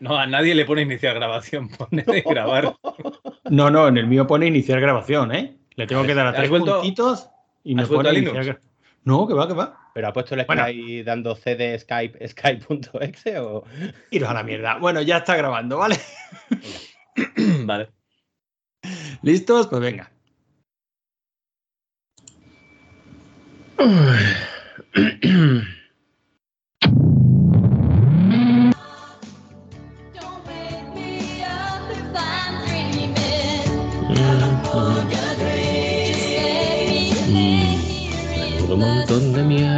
No, a nadie le pone iniciar grabación, pone de grabar. No, no, en el mío pone iniciar grabación, ¿eh? Le tengo que dar a tres puntitos y me pone iniciar No, que va, que va. ¿Pero ha puesto el Skype dando C de Skype, Skype.exe o...? Iros a la mierda. Bueno, ya está grabando, ¿vale? vale. ¿Listos? Pues venga.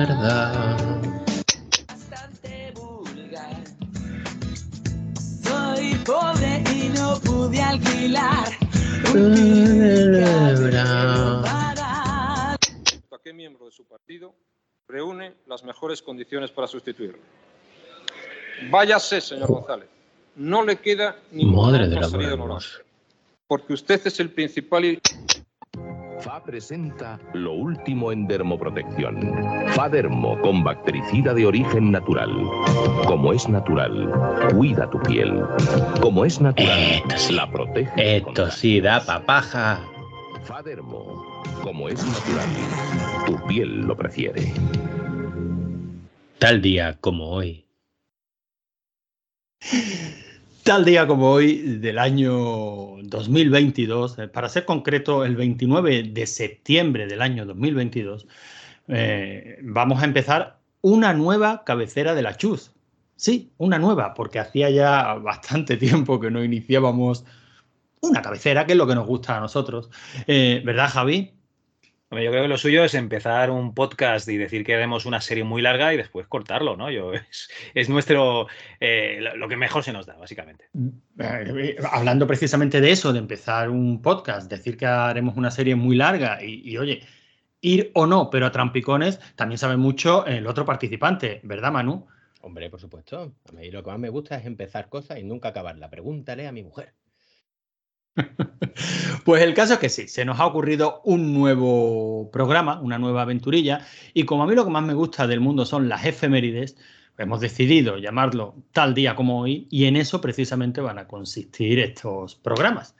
montón de mierda. Soy pobre y no pude alquilar. ¿A qué miembro de su partido reúne las mejores condiciones para sustituirlo? Váyase, señor González. No le queda ni Madre de la Porque usted es el principal FA presenta lo último en dermoprotección. Fadermo con bactericida de origen natural. Como es natural, cuida tu piel. Como es natural, la protege. Esto sí da papaja. Fadermo, como es natural, tu piel lo prefiere. Tal día como hoy. Tal día como hoy del año 2022, eh, para ser concreto, el 29 de septiembre del año 2022, eh, vamos a empezar una nueva cabecera de la Chuz. Sí, una nueva, porque hacía ya bastante tiempo que no iniciábamos una cabecera, que es lo que nos gusta a nosotros. Eh, ¿Verdad, Javi? Yo creo que lo suyo es empezar un podcast y decir que haremos una serie muy larga y después cortarlo, ¿no? Yo, es, nuestro, eh, lo que mejor se nos da, básicamente. Eh, hablando precisamente de eso, de empezar un podcast, decir que haremos una serie muy larga y, oye, ir o no, pero a trampicones también sabe mucho el otro participante, ¿verdad, Manu? Hombre, por supuesto. A mí lo que más me gusta es empezar cosas y nunca acabarla. Pregúntale a mi mujer. Pues el caso es que sí, se nos ha ocurrido un nuevo programa, una nueva aventurilla, y como a mí lo que más me gusta del mundo son las efemérides, hemos decidido llamarlo tal día como hoy, y en eso precisamente van a consistir estos programas.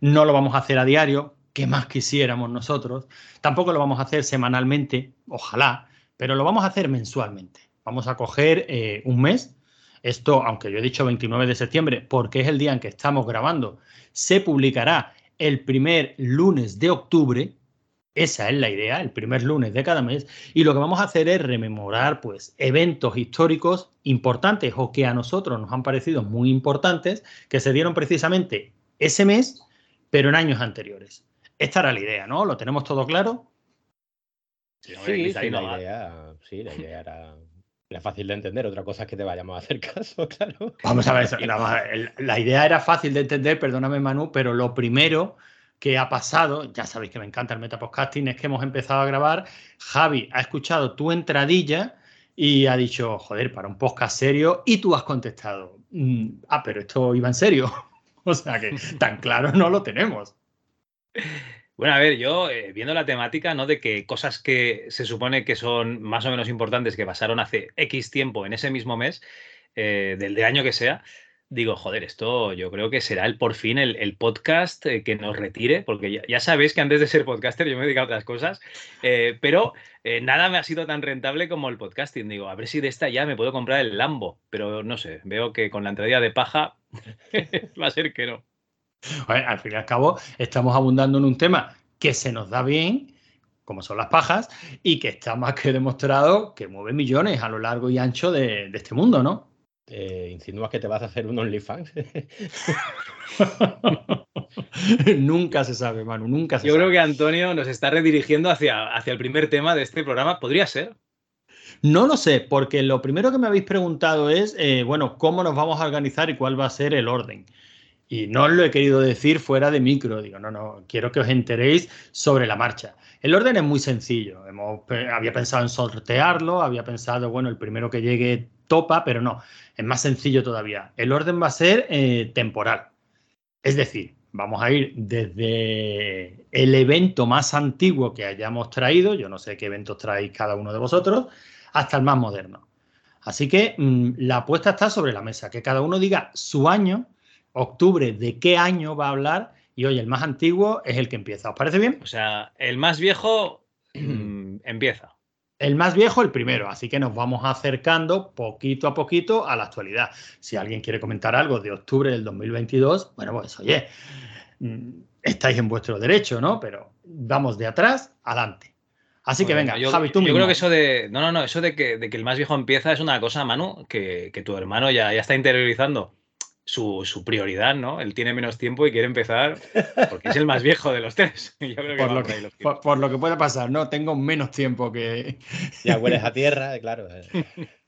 No lo vamos a hacer a diario, que más quisiéramos nosotros, tampoco lo vamos a hacer semanalmente, ojalá, pero lo vamos a hacer mensualmente. Vamos a coger eh, un mes, esto, aunque yo he dicho 29 de septiembre, porque es el día en que estamos grabando se publicará el primer lunes de octubre. Esa es la idea, el primer lunes de cada mes. Y lo que vamos a hacer es rememorar pues, eventos históricos importantes o que a nosotros nos han parecido muy importantes, que se dieron precisamente ese mes, pero en años anteriores. Esta era la idea, ¿no? ¿Lo tenemos todo claro? Sí, sí, la, idea, sí la idea era era fácil de entender, otra cosa es que te vayamos a hacer caso, claro. Vamos a ver, la, idea era fácil de entender, perdóname Manu, pero lo primero que ha pasado, ya sabéis que me encanta el metapodcasting, es que hemos empezado a grabar, Javi ha escuchado tu entradilla y ha dicho, joder, para un podcast serio, y tú has contestado, mm, ah, pero esto iba en serio. o sea que tan claro no lo tenemos. Bueno, a ver, yo eh, viendo la temática, ¿no? De que cosas que se supone que son más o menos importantes que pasaron hace X tiempo en ese mismo mes, eh, del de año que sea, digo, joder, esto yo creo que será el por fin el, podcast eh, que nos retire, porque ya, sabéis que antes de ser podcaster yo me he dedicado a otras cosas, pero nada me ha sido tan rentable como el podcasting. Digo, a ver si de esta ya me puedo comprar el Lambo, pero no sé, veo que con la entrada de paja va a ser que no al fin y al cabo, estamos abundando en un tema que se nos da bien, como son las pajas, y que está más que demostrado que mueve millones a lo largo y ancho de, este mundo, ¿no? ¿Insinúas que te vas a hacer un OnlyFans? nunca se sabe, Manu, nunca se Yo creo que Antonio nos está redirigiendo hacia, hacia el primer tema de este programa. ¿Podría ser? No lo sé, porque lo primero que me habéis preguntado es, eh, bueno, ¿cómo nos vamos a organizar y cuál va a ser el orden? Y no os lo he querido decir fuera de micro, digo, no, no, quiero que os enteréis sobre la marcha. El orden es muy sencillo. Hemos, había pensado en sortearlo, había pensado, bueno, el primero que llegue topa, pero no, es más sencillo todavía. El orden va a ser eh, temporal. Es decir, vamos a ir desde el evento más antiguo que hayamos traído, yo no sé qué eventos traéis cada uno de vosotros, hasta el más moderno. Así que mm, la apuesta está sobre la mesa, que cada uno diga su año, octubre, de qué año va a hablar, y oye, el más antiguo es el que empieza. ¿Os parece bien? O sea, el más viejo mm, empieza. El más viejo, el primero, así que nos vamos acercando poquito a poquito a la actualidad. Si alguien quiere comentar algo de octubre del 2022, bueno, pues oye, mm, estáis en vuestro derecho, ¿no? Pero vamos de atrás adelante. Así que venga, yo, Javi, tú Yo creo que eso de. No, no, no, eso de que, de que el más viejo empieza es una cosa, Manu, que, que tu hermano ya, ya está interiorizando su, prioridad, ¿no? Él tiene menos tiempo y quiere empezar porque es el más viejo de los tres. por, lo que, por, lo que, puede pasar, ¿no? Tengo menos tiempo que... Ya hueles a tierra, claro.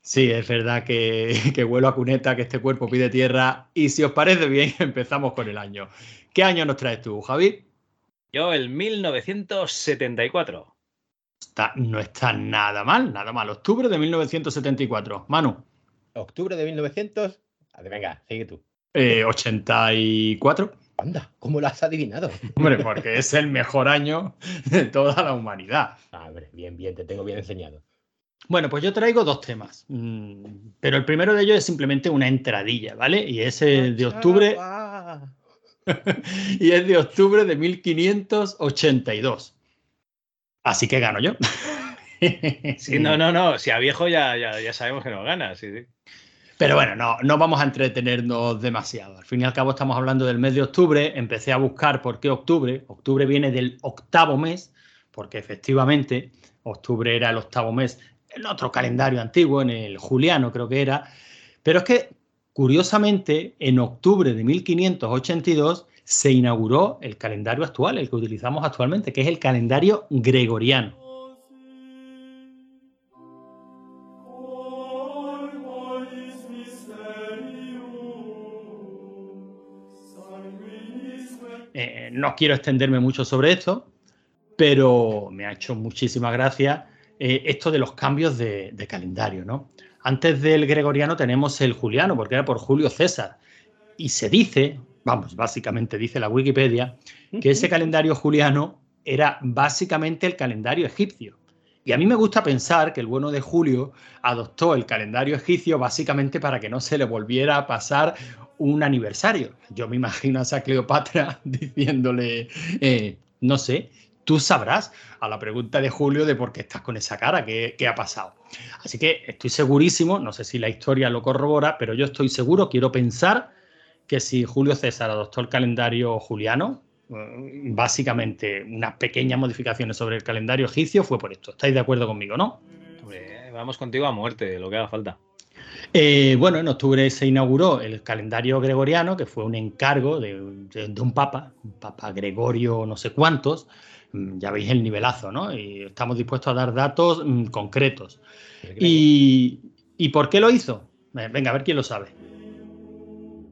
Sí, es verdad que, que huelo a cuneta, que este cuerpo pide tierra. Y si os parece bien, empezamos con el año. ¿Qué año nos traes tú, Javi? Yo, el 1974. Está, no está nada mal, nada mal. Octubre de 1974. Manu. Octubre de 1900. Venga, sigue tú. 84. Eh, Anda, ¿cómo lo has adivinado? Hombre, porque es el mejor año de toda la humanidad. Ah, bien, bien, te tengo bien enseñado. Bueno, pues yo traigo dos temas, mm, pero el primero de ellos es simplemente una entradilla, ¿vale? Y es de octubre. y es de octubre de 1582. Así que gano yo. sí, no, no, no. Si a viejo ya, ya, ya sabemos que no gana, sí, sí. Pero bueno, no, no vamos a entretenernos demasiado. Al fin y al cabo estamos hablando del mes de octubre. Empecé a buscar por qué octubre. Octubre viene del octavo mes, porque efectivamente octubre era el octavo mes en otro calendario antiguo, en el juliano creo que era. Pero es que, curiosamente, en octubre de 1582 se inauguró el calendario actual, el que utilizamos actualmente, que es el calendario gregoriano. No quiero extenderme mucho sobre esto, pero me ha hecho muchísima gracia eh, esto de los cambios de, calendario, ¿no? Antes del gregoriano tenemos el juliano, porque era por Julio César. Y se dice, vamos, básicamente dice la Wikipedia, que ese calendario juliano era básicamente el calendario egipcio. Y a mí me gusta pensar que el bueno de Julio adoptó el calendario egipcio básicamente para que no se le volviera a pasar un aniversario. Yo me imagino a Cleopatra diciéndole, eh, no sé, tú sabrás a la pregunta de Julio de por qué estás con esa cara, qué, ha pasado. Así que estoy segurísimo, no sé si la historia lo corrobora, pero yo estoy seguro, quiero pensar que si Julio César adoptó el calendario juliano, mm, básicamente unas pequeñas modificaciones sobre el calendario egipcio fue por esto. ¿Estáis de acuerdo conmigo, no? vamos contigo a muerte, lo que haga falta. Eh, bueno, en octubre se inauguró el calendario gregoriano, que fue un encargo de, un papa, un papa Gregorio no sé cuántos, mm, ya veis el nivelazo, ¿no? Y estamos dispuestos a dar datos mm, concretos. Y, ¿Y por qué lo hizo? Venga, a ver quién lo sabe.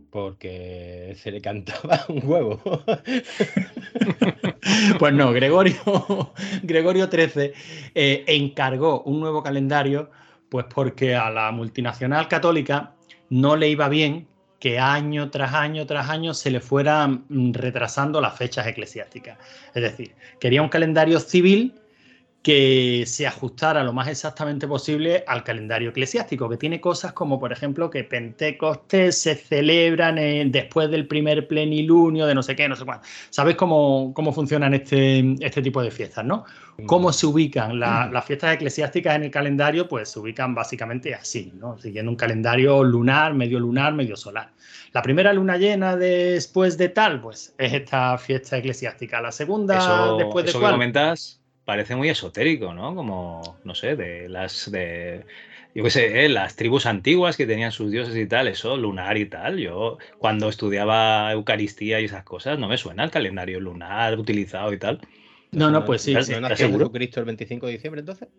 Porque se le cantaba un huevo. pues no, Gregorio, Gregorio XIII eh, encargó un nuevo calendario pues porque a la multinacional católica no le iba bien que año tras año tras año se le fueran mm, retrasando las fechas eclesiásticas. Es decir, quería un calendario civil que se ajustara lo más exactamente posible al calendario eclesiástico, que tiene cosas como, por ejemplo, que Pentecostés se celebran después del primer plenilunio de no sé qué, no sé cuánto. ¿Sabéis cómo, cómo funcionan este, este tipo de fiestas, no? ¿Cómo se ubican las fiestas eclesiásticas en el calendario? Pues se ubican básicamente así, ¿no? Siguiendo un calendario lunar, medio lunar, medio solar. La primera luna llena después de tal, pues es esta fiesta eclesiástica. La segunda, después de eso Que comentas parece muy esotérico, ¿no? Como, no sé, de las de yo qué sé, ¿eh? las tribus antiguas que tenían sus dioses y tal, eso, lunar y tal. Yo cuando estudiaba Eucaristía y esas cosas, no me suena el calendario lunar utilizado y tal. No, no, pues sí. ¿No, nació el 25 de diciembre entonces?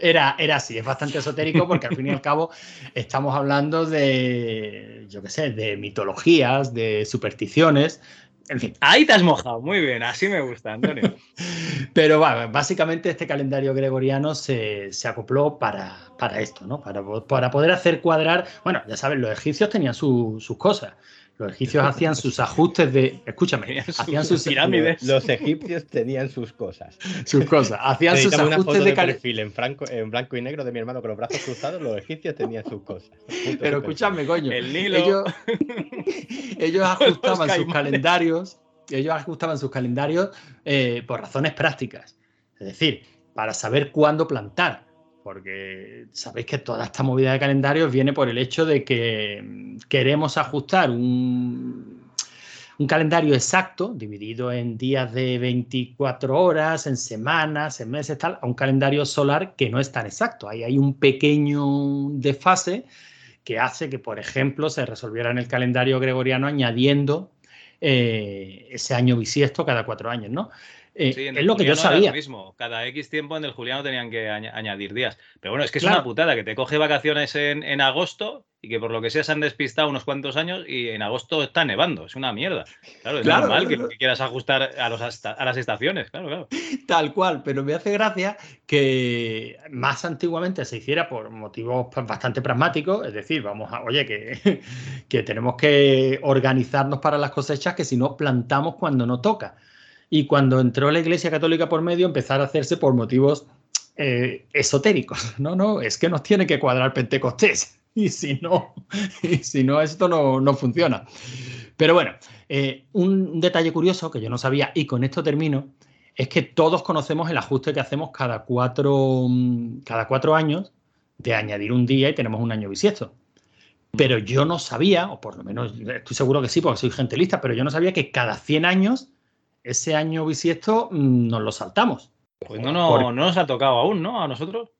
Era, era así, es bastante esotérico porque al fin y al cabo estamos hablando de, yo qué sé, de mitologías, de supersticiones, en fin. Ahí te has mojado, muy bien, así me gusta, Antonio. Pero básicamente este calendario gregoriano se, acopló para, para, esto, ¿no? Para, para, poder hacer cuadrar. Bueno, ya saben, los egipcios tenían sus cosas. Los egipcios hacían sus ajustes de. Escúchame, hacían sus pirámides. Los egipcios tenían sus cosas. Sus cosas. Hacían sus ajustes de, perfil en, en blanco y negro de mi hermano con los brazos cruzados. Los egipcios tenían sus cosas. Pero escúchame, coño. Ellos, ellos ajustaban sus calendarios. Ellos ajustaban sus calendarios eh, por razones prácticas. Es decir, para saber cuándo plantar porque sabéis que toda esta movida de calendarios viene por el hecho de que mm, queremos ajustar un, calendario exacto, dividido en días de 24 horas, en semanas, en meses, tal, a un calendario solar que no es tan exacto. Ahí hay un pequeño desfase que hace que, por ejemplo, se resolviera en el calendario gregoriano añadiendo eh, ese año bisiesto cada cuatro años, ¿no? Eh, es lo que yo sabía. mismo. Cada X tiempo en el Juliano tenían que añadir días. Pero bueno, es que es una putada que te coge vacaciones en, agosto y que por lo que sea se han despistado unos cuantos años y en agosto está nevando. Es una mierda. Claro, es normal que, quieras ajustar a, los, a las estaciones. Claro, claro. Tal cual, pero me hace gracia que más antiguamente se hiciera por motivos bastante pragmáticos. Es decir, vamos a, oye, que, que tenemos que organizarnos para las cosechas que si no plantamos cuando no toca y cuando entró la Iglesia Católica por medio empezar a hacerse por motivos eh, esotéricos. No, no, es que nos tiene que cuadrar Pentecostés y si no, y si no esto no, funciona. Pero bueno, eh, un detalle curioso que yo no sabía y con esto termino es que todos conocemos el ajuste que hacemos cada cuatro, cada cuatro años de añadir un día y tenemos un año bisiesto. Pero yo no sabía, o por lo menos estoy seguro que sí, porque soy gente lista, pero yo no sabía que cada 100 años ese año bisiesto mm, nos lo saltamos. Pues no, no, nos ha tocado aún, ¿no? A nosotros.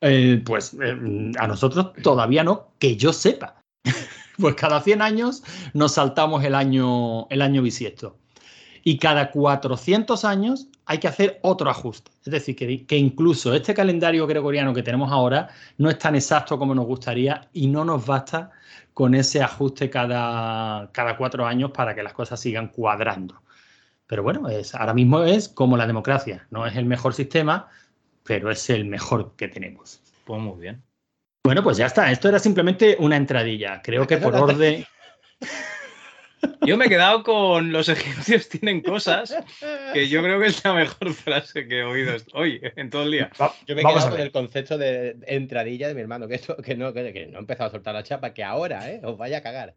Eh, pues eh, a nosotros todavía no, que yo sepa. pues cada 100 años nos saltamos el año, el año bisiesto. Y cada 400 años hay que hacer otro ajuste. Es decir, que, que, incluso este calendario gregoriano que tenemos ahora no es tan exacto como nos gustaría y no nos basta con ese ajuste cada, cada cuatro años para que las cosas sigan cuadrando. Pero bueno, es, ahora mismo es como la democracia. No es el mejor sistema, pero es el mejor que tenemos. Pues muy bien. Bueno, pues ya está. Esto era simplemente una entradilla. Creo que por orden. Yo me he quedado con los egipcios tienen cosas que yo creo que es la mejor frase que he oído hoy en todo el día. Yo me he quedado con el concepto de entradilla de mi hermano, que, esto, que, no, que, no ha empezado a soltar la chapa, que ahora ¿eh? os vaya a cagar.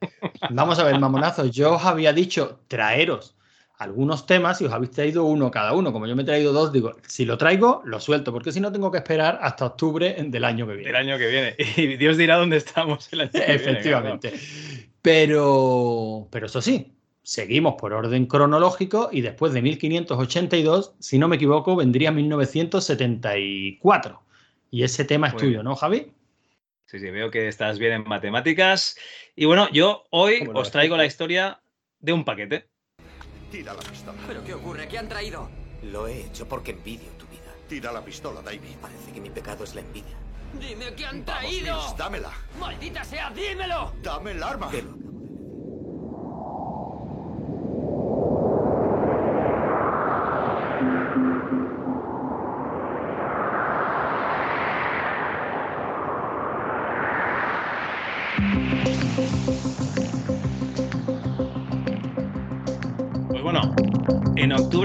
Vamos a ver, mamonazos. Yo os había dicho traeros algunos temas y os habéis traído uno cada uno. Como yo me he traído dos, digo, si lo traigo, lo suelto, porque si no tengo que esperar hasta octubre del año que viene. Del año que viene. Y Dios dirá dónde estamos el año que Efectivamente. Pero, pero eso sí, seguimos por orden cronológico y después de 1582, si no me equivoco, vendría 1974. Y ese tema es tuyo, ¿no, Javi? Sí, sí, veo que estás bien en matemáticas. Y bueno, yo hoy os traigo la historia de un paquete. Tira la pistola. ¿Pero qué ocurre? ¿Qué han traído? Lo he hecho porque envidio tu vida. Tira la pistola, David. Parece que mi pecado es la envidia. ¡Dime qué han traído! dámela. ¡Maldita sea, dímelo! ¡Dame el arma!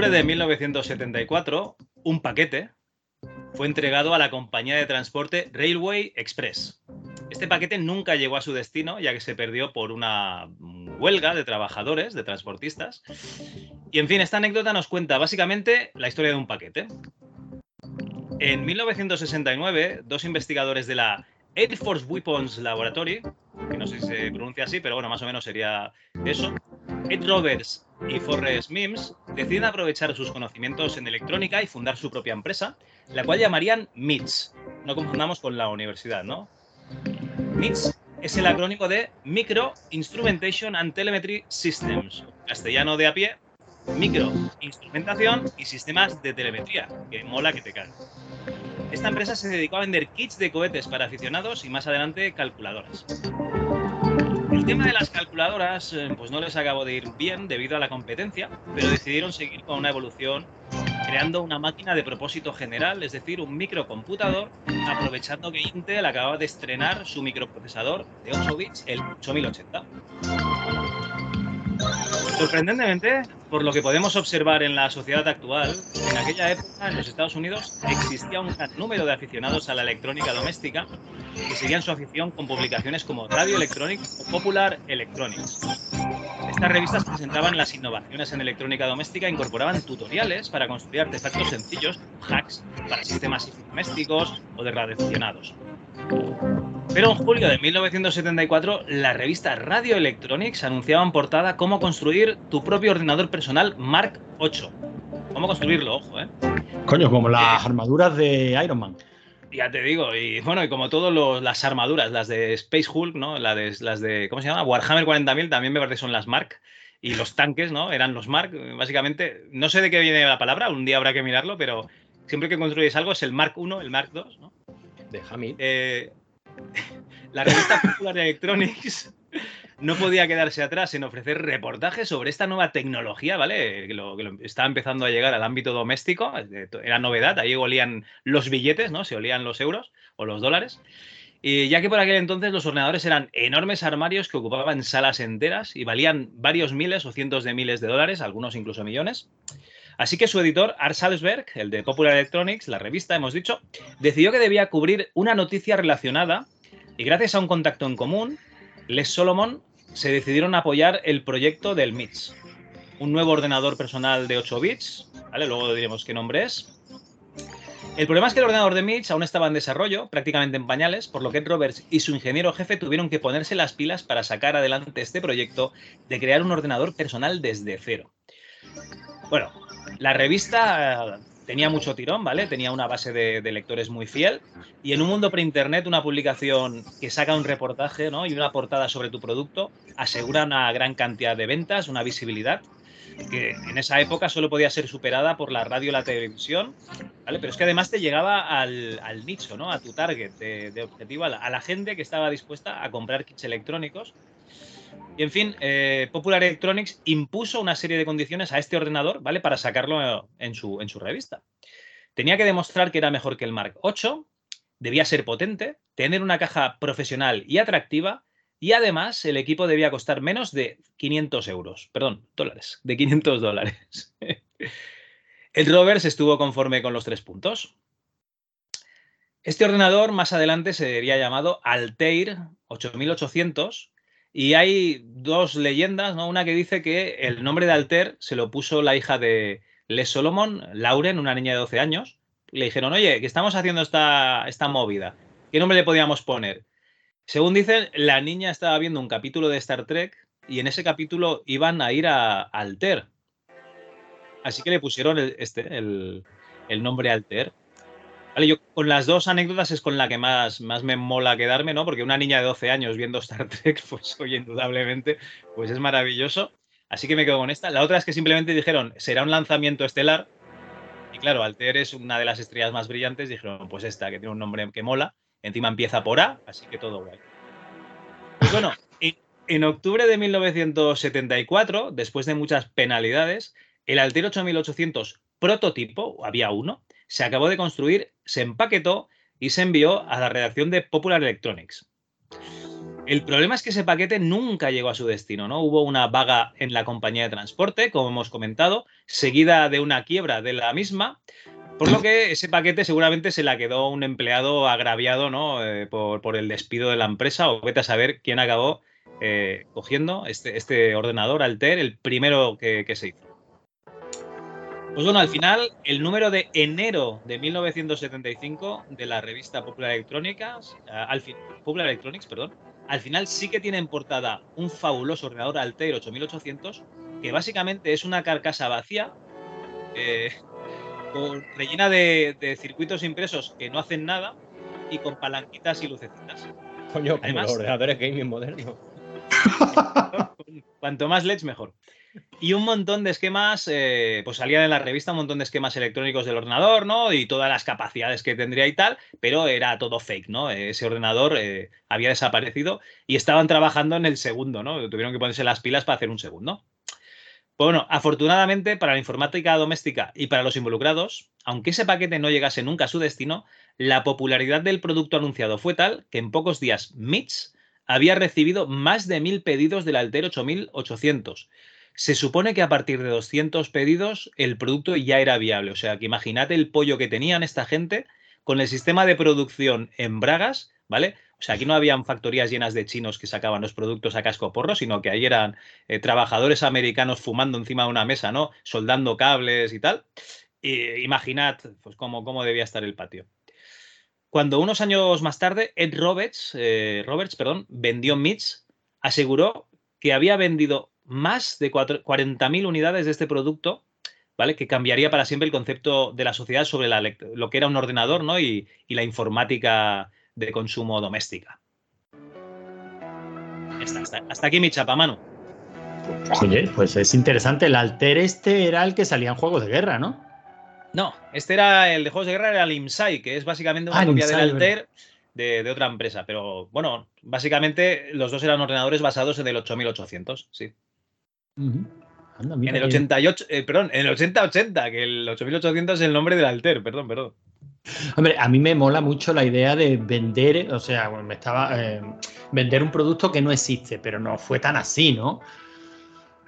De 1974, un paquete fue entregado a la compañía de transporte Railway Express. Este paquete nunca llegó a su destino, ya que se perdió por una huelga de trabajadores, de transportistas. Y en fin, esta anécdota nos cuenta básicamente la historia de un paquete. En 1969, dos investigadores de la Air Force Weapons Laboratory, que no sé si se pronuncia así, pero bueno, más o menos sería eso, Ed Roberts y Forrest Mims deciden aprovechar sus conocimientos en electrónica y fundar su propia empresa, la cual llamarían MITS. No confundamos con la universidad, ¿no? MITS es el acrónimo de Micro Instrumentation and Telemetry Systems, castellano de a pie, micro instrumentación y sistemas de telemetría, que mola que te caen. Esta empresa se dedicó a vender kits de cohetes para aficionados y más adelante calculadoras. El tema de las calculadoras eh, pues no les acabó de ir bien debido a la competencia, pero decidieron seguir con una evolución creando una máquina de propósito general, es decir, un microcomputador, aprovechando que Intel acababa de estrenar su microprocesador de 8 bits, el 8080. Sorprendentemente, por lo que podemos observar en la sociedad actual, en aquella época en los Estados Unidos existía un gran número de aficionados a la electrónica doméstica que seguían su afición con publicaciones como Radio Electronics o Popular Electronics. Estas revistas presentaban las innovaciones en electrónica doméstica e incorporaban tutoriales para construir artefactos sencillos, hacks para sistemas domésticos o de radioaficionados. Pero en julio de 1974, la revista Radio Electronics anunciaba en portada cómo construir tu propio ordenador personal Mark 8. ¿Cómo construirlo? Ojo, ¿eh? Coño, como las armaduras de Iron Man. Ya te digo, y bueno, y como todas las armaduras, las de Space Hulk, ¿no? Las de, las de, ¿cómo se llama? Warhammer 40.000 también me parece que son las Mark. Y los tanques, ¿no? Eran los Mark, básicamente. No sé de qué viene la palabra, un día habrá que mirarlo, pero siempre que construyes algo es el Mark 1, el Mark 2, ¿no? De Hamid. Eh, la revista Popular Electronics no podía quedarse atrás en ofrecer reportajes sobre esta nueva tecnología, ¿vale? Que estaba empezando a llegar al ámbito doméstico, era novedad, ahí olían los billetes, ¿no? Se olían los euros o los dólares. Y ya que por aquel entonces los ordenadores eran enormes armarios que ocupaban salas enteras y valían varios miles o cientos de miles de dólares, algunos incluso millones. Así que su editor, Art Salzberg, el de Popular Electronics, la revista, hemos dicho, decidió que debía cubrir una noticia relacionada y gracias a un contacto en común, Les Solomon se decidieron a apoyar el proyecto del MITS, un nuevo ordenador personal de 8 bits, ¿vale? Luego diremos qué nombre es. El problema es que el ordenador de Mitch aún estaba en desarrollo, prácticamente en pañales, por lo que Roberts y su ingeniero jefe tuvieron que ponerse las pilas para sacar adelante este proyecto de crear un ordenador personal desde cero. Bueno, la revista tenía mucho tirón, ¿vale? Tenía una base de, lectores muy fiel. Y en un mundo pre-internet, una publicación que saca un reportaje y una portada sobre tu producto asegura una gran cantidad de ventas, una visibilidad que en esa época solo podía ser superada por la radio y la televisión, ¿vale? Pero es que además te llegaba al, nicho, ¿no? A tu target de, objetivo, a la, gente que estaba dispuesta a comprar kits electrónicos y en fin, eh, Popular Electronics impuso una serie de condiciones a este ordenador, ¿vale? Para sacarlo en su, en su revista. Tenía que demostrar que era mejor que el Mark 8, debía ser potente, tener una caja profesional y atractiva, y además el equipo debía costar menos de 500 euros, perdón, dólares, de 500 dólares. el Rovers estuvo conforme con los tres puntos. Este ordenador más adelante sería llamado Altair 8800 y hay dos leyendas, ¿no? Una que dice que el nombre de Alter se lo puso la hija de Les Solomon, Lauren, una niña de 12 años. Le dijeron, oye, que estamos haciendo esta, esta movida. ¿Qué nombre le podíamos poner? Según dicen, la niña estaba viendo un capítulo de Star Trek y en ese capítulo iban a ir a Alter. Así que le pusieron este, el, el nombre Alter con las dos anécdotas es con la que más, más me mola quedarme, ¿no? Porque una niña de 12 años viendo Star Trek, pues oye, indudablemente, pues es maravilloso. Así que me quedo con esta. La otra es que simplemente dijeron, será un lanzamiento estelar. Y claro, Alter es una de las estrellas más brillantes. Dijeron, pues esta, que tiene un nombre que mola. Encima empieza por A, así que todo guay. Pues bueno, en octubre de 1974, después de muchas penalidades, el Alter 8800 prototipo, había uno, se acabó de construir, se empaquetó y se envió a la redacción de Popular Electronics. El problema es que ese paquete nunca llegó a su destino, ¿no? Hubo una vaga en la compañía de transporte, como hemos comentado, seguida de una quiebra de la misma, por lo que ese paquete seguramente se la quedó un empleado agraviado, ¿no? Eh, por, el despido de la empresa, o vete a saber quién acabó eh, cogiendo este, este, ordenador Alter, el primero que se hizo. Pues bueno, al final, el número de enero de 1975 de la revista Popular Electronics, eh, al Popular Electronics, perdón, al final sí que tiene en portada un fabuloso ordenador Altair 8800, que básicamente es una carcasa vacía, eh, rellena de, circuitos impresos que no hacen nada y con palanquitas y lucecitas. Coño, como los ordenadores gaming modernos. Cuanto más LEDs, mejor. Y un montón de esquemas, eh, pues salían en la revista un montón de esquemas electrónicos del ordenador, ¿no? Y todas las capacidades que tendría y tal, pero era todo fake, ¿no? Ese ordenador eh, había desaparecido y estaban trabajando en el segundo, ¿no? Tuvieron que ponerse las pilas para hacer un segundo. Bueno, afortunadamente para la informática doméstica y para los involucrados, aunque ese paquete no llegase nunca a su destino, la popularidad del producto anunciado fue tal que en pocos días MITS había recibido más de mil pedidos del Alter 8800 se supone que a partir de 200 pedidos el producto ya era viable. O sea, que imagínate el pollo que tenían esta gente con el sistema de producción en Bragas, ¿vale? O sea, aquí no habían factorías llenas de chinos que sacaban los productos a casco porro, sino que ahí eran eh, trabajadores americanos fumando encima de una mesa, ¿no? Soldando cables y tal. Imaginad pues, cómo, cómo debía estar el patio. Cuando unos años más tarde, Ed Roberts, eh, Roberts perdón, vendió MITS, aseguró que había vendido más de 40.000 unidades de este producto, ¿vale? Que cambiaría para siempre el concepto de la sociedad sobre lo que era un ordenador, ¿no? Y, la informática de consumo doméstica. Hasta, hasta, aquí mi chapa, mano. Oye, pues es interesante. El Alter este era el que salía en juegos de guerra, ¿no? No, este era el de juegos de guerra, era el IMSAI, que es básicamente una ah, copia del Alter de, otra empresa. Pero bueno, básicamente los dos eran ordenadores basados en el 8800, sí en el 88, eh, perdón, en el 8080, que el 8800 es el nombre del Alter, perdón, perdón. Hombre, a mí me mola mucho la idea de vender, o sea, me estaba eh, vender un producto que no existe, pero no fue tan así, ¿no?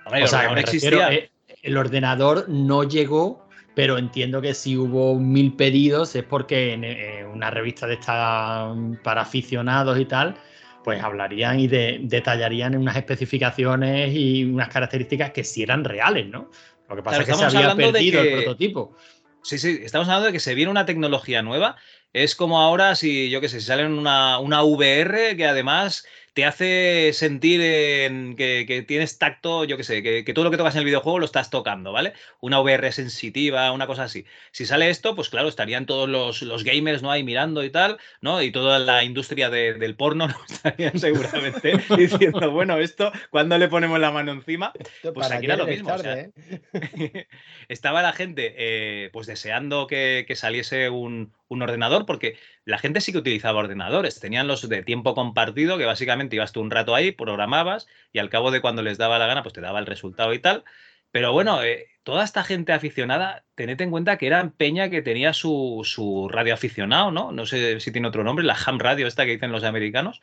o sea, eh, el ordenador no llegó, pero entiendo que si hubo mil pedidos es porque en, una revista de esta para aficionados y tal, pues hablarían y detallarían unas especificaciones y unas características que sí eran reales, ¿no? Lo que pasa es que se había perdido el prototipo. Sí, sí, estamos hablando de que se viene una tecnología nueva. Es como ahora si, yo qué sé, si sale una, una VR que además te hace sentir que, tienes tacto, yo qué sé, que, todo lo que tocas en el videojuego lo estás tocando, ¿vale? Una VR sensitiva, una cosa así. Si sale esto, pues claro, estarían todos los, gamers, ¿no? Ahí mirando y tal, ¿no? Y toda la industria del porno, ¿no? Estarían seguramente diciendo, bueno, esto, ¿cuándo le ponemos la mano encima? Pues aquí era lo mismo. ¿eh? estaba la gente, eh, pues deseando que, saliese un, un ordenador, porque la gente sí que utilizaba ordenadores, tenían los de tiempo compartido, que básicamente ibas tú un rato ahí, programabas y al cabo de cuando les daba la gana, pues te daba el resultado y tal. Pero bueno, eh, toda esta gente aficionada, tened en cuenta que era Peña que tenía su, su radio aficionado, ¿no? No sé si tiene otro nombre, la ham radio esta que dicen los americanos.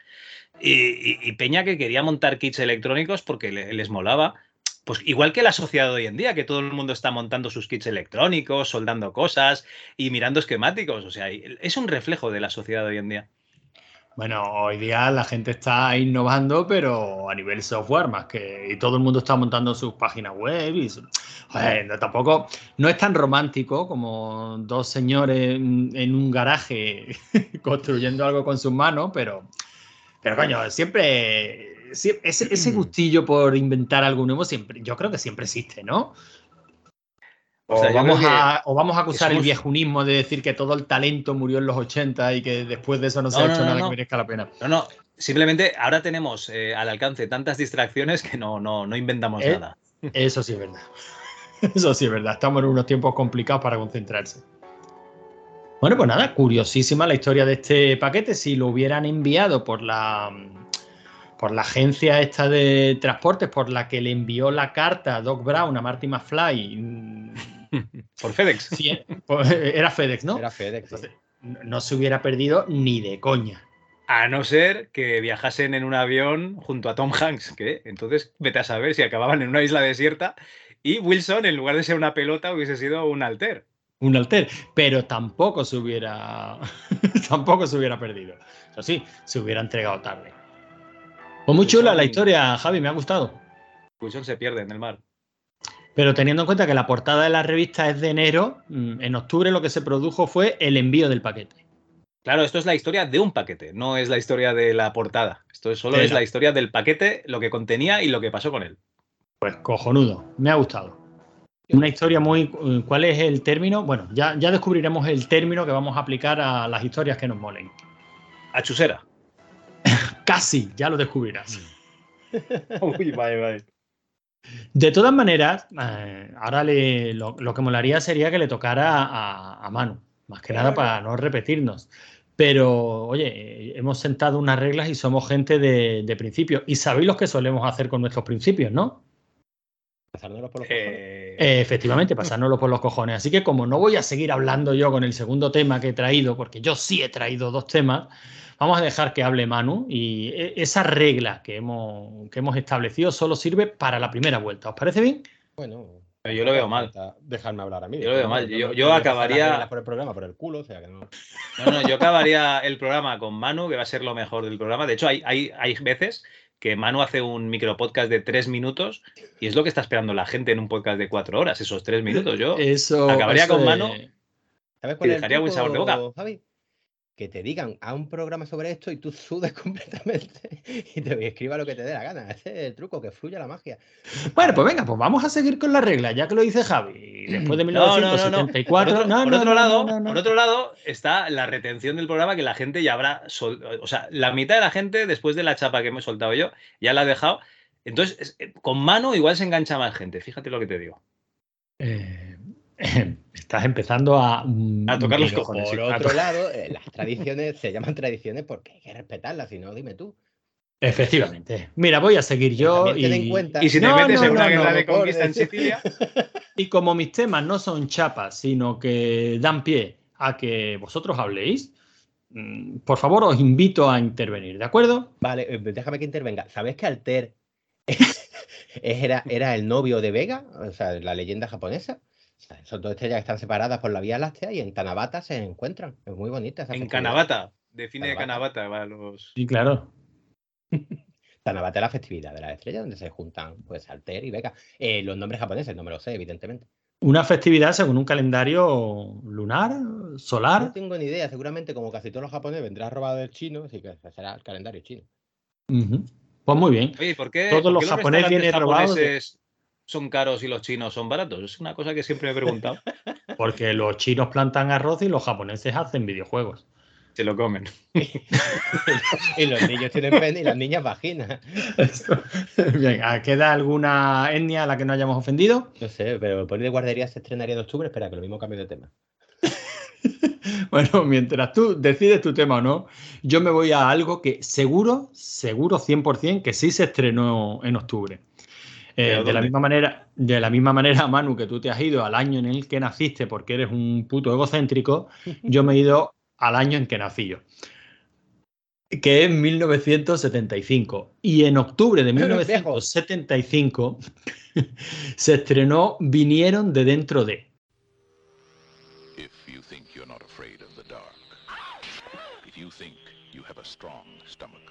Y, Peña que quería montar kits electrónicos porque les molaba pues igual que la sociedad de hoy en día, que todo el mundo está montando sus kits electrónicos, soldando cosas y mirando esquemáticos. O sea, es un reflejo de la sociedad de hoy en día. Bueno, hoy día la gente está innovando, pero a nivel software más que. Y todo el mundo está montando sus páginas web. Y tampoco. No es tan romántico como dos señores en un garaje construyendo algo con sus manos, pero. Pero coño, siempre ese, ese, gustillo por inventar algo nuevo, siempre, yo creo que siempre existe, ¿no? O, vamos, a, vamos a acusar el viejunismo de decir que todo el talento murió en los 80 y que después de eso no se ha hecho nada que merezca la pena. No, no, simplemente ahora tenemos eh, al alcance tantas distracciones que no, no, no inventamos eh, nada. Eso sí es verdad. Eso sí es verdad. Estamos en unos tiempos complicados para concentrarse. Bueno, pues nada, curiosísima la historia de este paquete. Si lo hubieran enviado por la por la agencia esta de transportes por la que le envió la carta a Doc Brown a Marty McFly. Mm, por FedEx. Pues, era FedEx, ¿no? Era FedEx. no se hubiera perdido ni de coña. A no ser que viajasen en un avión junto a Tom Hanks, que entonces vete a saber si acababan en una isla desierta y Wilson, en lugar de ser una pelota, hubiese sido un alter. Un alter, pero tampoco se hubiera tampoco se hubiera perdido. Eso sí, se hubiera entregado tarde. Pues muy chula la historia, Javi, me ha gustado. Wilson se pierde en el mar. Pero teniendo en cuenta que la portada de la revista es de enero, mm, en octubre lo que se produjo fue el envío del paquete. Claro, esto es la historia de un paquete, no es la historia de la portada. Esto solo es la historia del paquete, lo que contenía y lo que pasó con él. Pues cojonudo, me ha gustado. Una historia muy... ¿Cuál es el término? Bueno, ya, ya descubriremos el término que vamos a aplicar a las historias que nos molen. Achusera. Casi, ya lo descubrirás. Uy, vale, vale. De todas maneras, eh, ahora le, lo, que molaría sería que le tocara a, Manu, más que nada para no repetirnos. Pero, oye, hemos sentado unas reglas y somos gente de, de principio. Y sabéis lo que solemos hacer con nuestros principios, ¿no? Pasárnoslo por los cojones. Eh, eh, efectivamente, pasárnoslo por los cojones. Así que como no voy a seguir hablando yo con el segundo tema que he traído, porque yo sí he traído dos temas, vamos a dejar que hable Manu y e, esa regla que hemos, que hemos establecido solo sirve para la primera vuelta. ¿Os parece bien? Bueno, yo lo veo mal. Dejarme hablar a mí. Yo lo veo mal. Yo, acabaría. Por el programa, por el culo, o sea que no. No, no, yo acabaría el programa con Manu, que va a ser lo mejor del programa. De hecho, hay, hay, hay veces que Manu hace un micro podcast de tres minutos y es lo que está esperando la gente en un podcast de cuatro horas, esos tres minutos. Yo acabaría con Manu ¿Sabes cuál y dejaría buen sabor de boca que te digan a un programa sobre esto y tú sudes completamente y te escriba lo que te dé la gana. Ese es el truco, que fluya la magia. Bueno, pues venga, pues vamos a seguir con la regla, ya que lo dice Javi. Después de 1974. No, no, no. Por, otro, lado, por otro lado, está la retención del programa que la gente ya habrá. O sea, la mitad de la gente, después de la chapa que me he soltado yo, ya la ha dejado. Entonces, eh, con mano igual se engancha más gente. Fíjate lo que te digo. Eh, estás empezando a, mm, a tocar los cojones. Por otro lado, eh, las tradiciones se llaman tradiciones porque hay que respetarlas, si no, dime tú. Efectivamente. Mira, voy a seguir yo. Y, y, si te metes en una guerra de conquista en Sicilia. Y como mis temas no son chapas, sino que dan pie a que vosotros habléis, mm, por favor os invito a intervenir, ¿de acuerdo? Vale, eh, déjame que intervenga. ¿Sabes que Alter era, era el novio de Vega? O sea, la leyenda japonesa. Son dos estrellas que están separadas por la Vía Láctea y en Tanabata se encuentran. Es muy bonita esa En Kanabata. Define Kanabata para los. Sí, claro. Tanabata es la festividad de las estrellas donde se juntan pues Alter y Vega. Eh, los nombres japoneses no me lo sé, evidentemente. Una festividad según un calendario lunar, solar. No tengo ni idea, seguramente como casi todos los japoneses vendrá robado del chino, así que será el calendario chino. Pues muy bien. ¿por qué, todos los japoneses vienen robados son caros y los chinos son baratos? Es una cosa que siempre me he preguntado. Porque los chinos plantan arroz y los japoneses hacen videojuegos. Se lo comen. y los niños tienen pene y las niñas vaginas. Bien, ¿queda alguna etnia a la que no hayamos ofendido? No sé, pero el poli de guardería se estrenaría en octubre. Espera, que lo mismo cambio de tema. bueno, mientras tú decides tu tema o no, yo me voy a algo que seguro, seguro 100% que sí se estrenó en octubre. Eh, de, la misma manera, de la misma manera, Manu, que tú te has ido al año en el que naciste porque eres un puto egocéntrico, yo me he ido al año en que nací yo, que es 1975. Y en octubre de 1975 se estrenó Vinieron de dentro de. If you think you're not afraid of the dark, if you think you have a strong stomach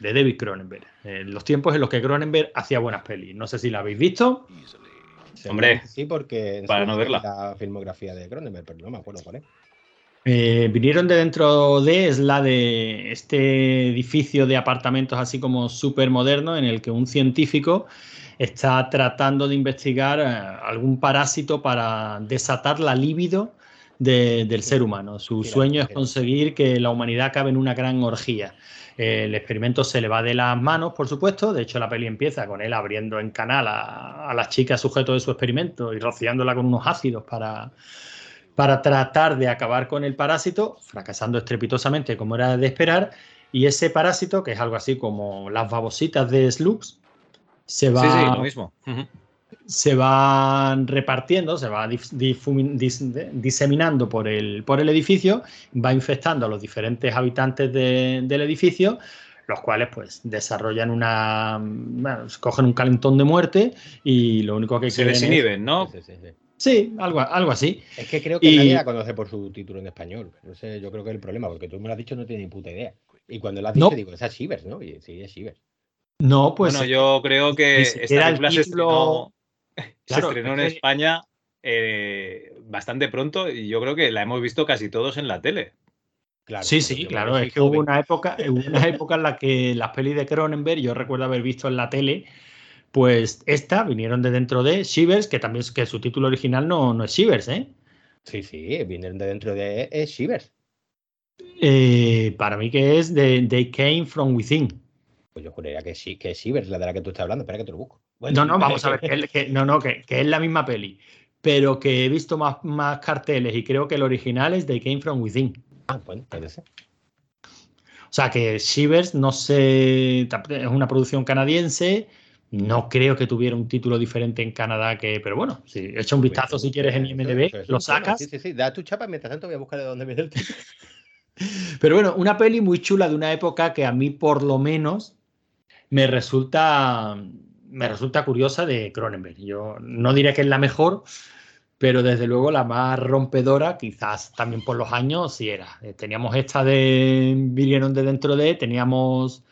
de David Cronenberg. En los tiempos en los que Cronenberg hacía buenas pelis. No sé si la habéis visto. Hombre, sí, porque para no verla. La filmografía de Cronenberg, pero no me acuerdo cuál es. Eh, vinieron de dentro de, es la de este edificio de apartamentos así como súper moderno en el que un científico está tratando de investigar eh, algún parásito para desatar la libido del ser humano. Su sueño es conseguir que la humanidad acabe en una gran orgía. El experimento se le va de las manos, por supuesto. De hecho, la peli empieza con él abriendo en canal a, las chicas sujeto de su experimento y rociándola con unos ácidos para, para tratar de acabar con el parásito, fracasando estrepitosamente como era de esperar. Y ese parásito, que es algo así como las babositas de Slugs, se va. Sí, sí, lo mismo se van repartiendo, se va diseminando por el, por el edificio, va infectando a los diferentes habitantes del edificio, los cuales pues desarrollan una, bueno, cogen un calentón de muerte y lo único que se desinhiben, ¿no? Sí, algo, algo así. Es que creo que nadie la conoce por su título en español. yo creo que es el problema, porque tú me lo has dicho no tiene ni puta idea. Y cuando lo has dicho digo, esa es Shivers, ¿no? Y, sí, es Shivers. No, pues. Bueno, yo creo que esta película se estrenó, se estrenó en España eh, bastante pronto y yo creo que la hemos visto casi todos en la tele. Claro, sí, sí, claro. Es que hubo una época, una época en la que las pelis de Cronenberg, yo recuerdo haber visto en la tele, pues esta vinieron de dentro de Shivers, que también es que su título original no, no es Shivers, ¿eh? Sí, sí, vinieron de dentro de es Shivers. Eh, para mí que es de They Came From Within. Pues yo juraría que sí, que sí, la de la que tú estás hablando. Espera que te lo busco. No, no, vamos a ver. Que, que, no, no, que, que, es la misma peli. Pero que he visto más, más carteles y creo que el original es de Came From Within. Ah, bueno, puede ser. O sea que Shivers, no sé, es una producción canadiense. No creo que tuviera un título diferente en Canadá que, pero bueno, sí, echa un vistazo si quieres en IMDb, lo sacas. Sí, sí, sí, da tu chapa, mientras tanto voy a buscar de dónde viene el título. Pero bueno, una peli muy chula de una época que a mí por lo menos me resulta me resulta curiosa de Cronenberg. Yo no diré que es la mejor, pero desde luego la más rompedora, quizás también por los años, sí era. Eh, teníamos esta de Vinieron de dentro de, teníamos.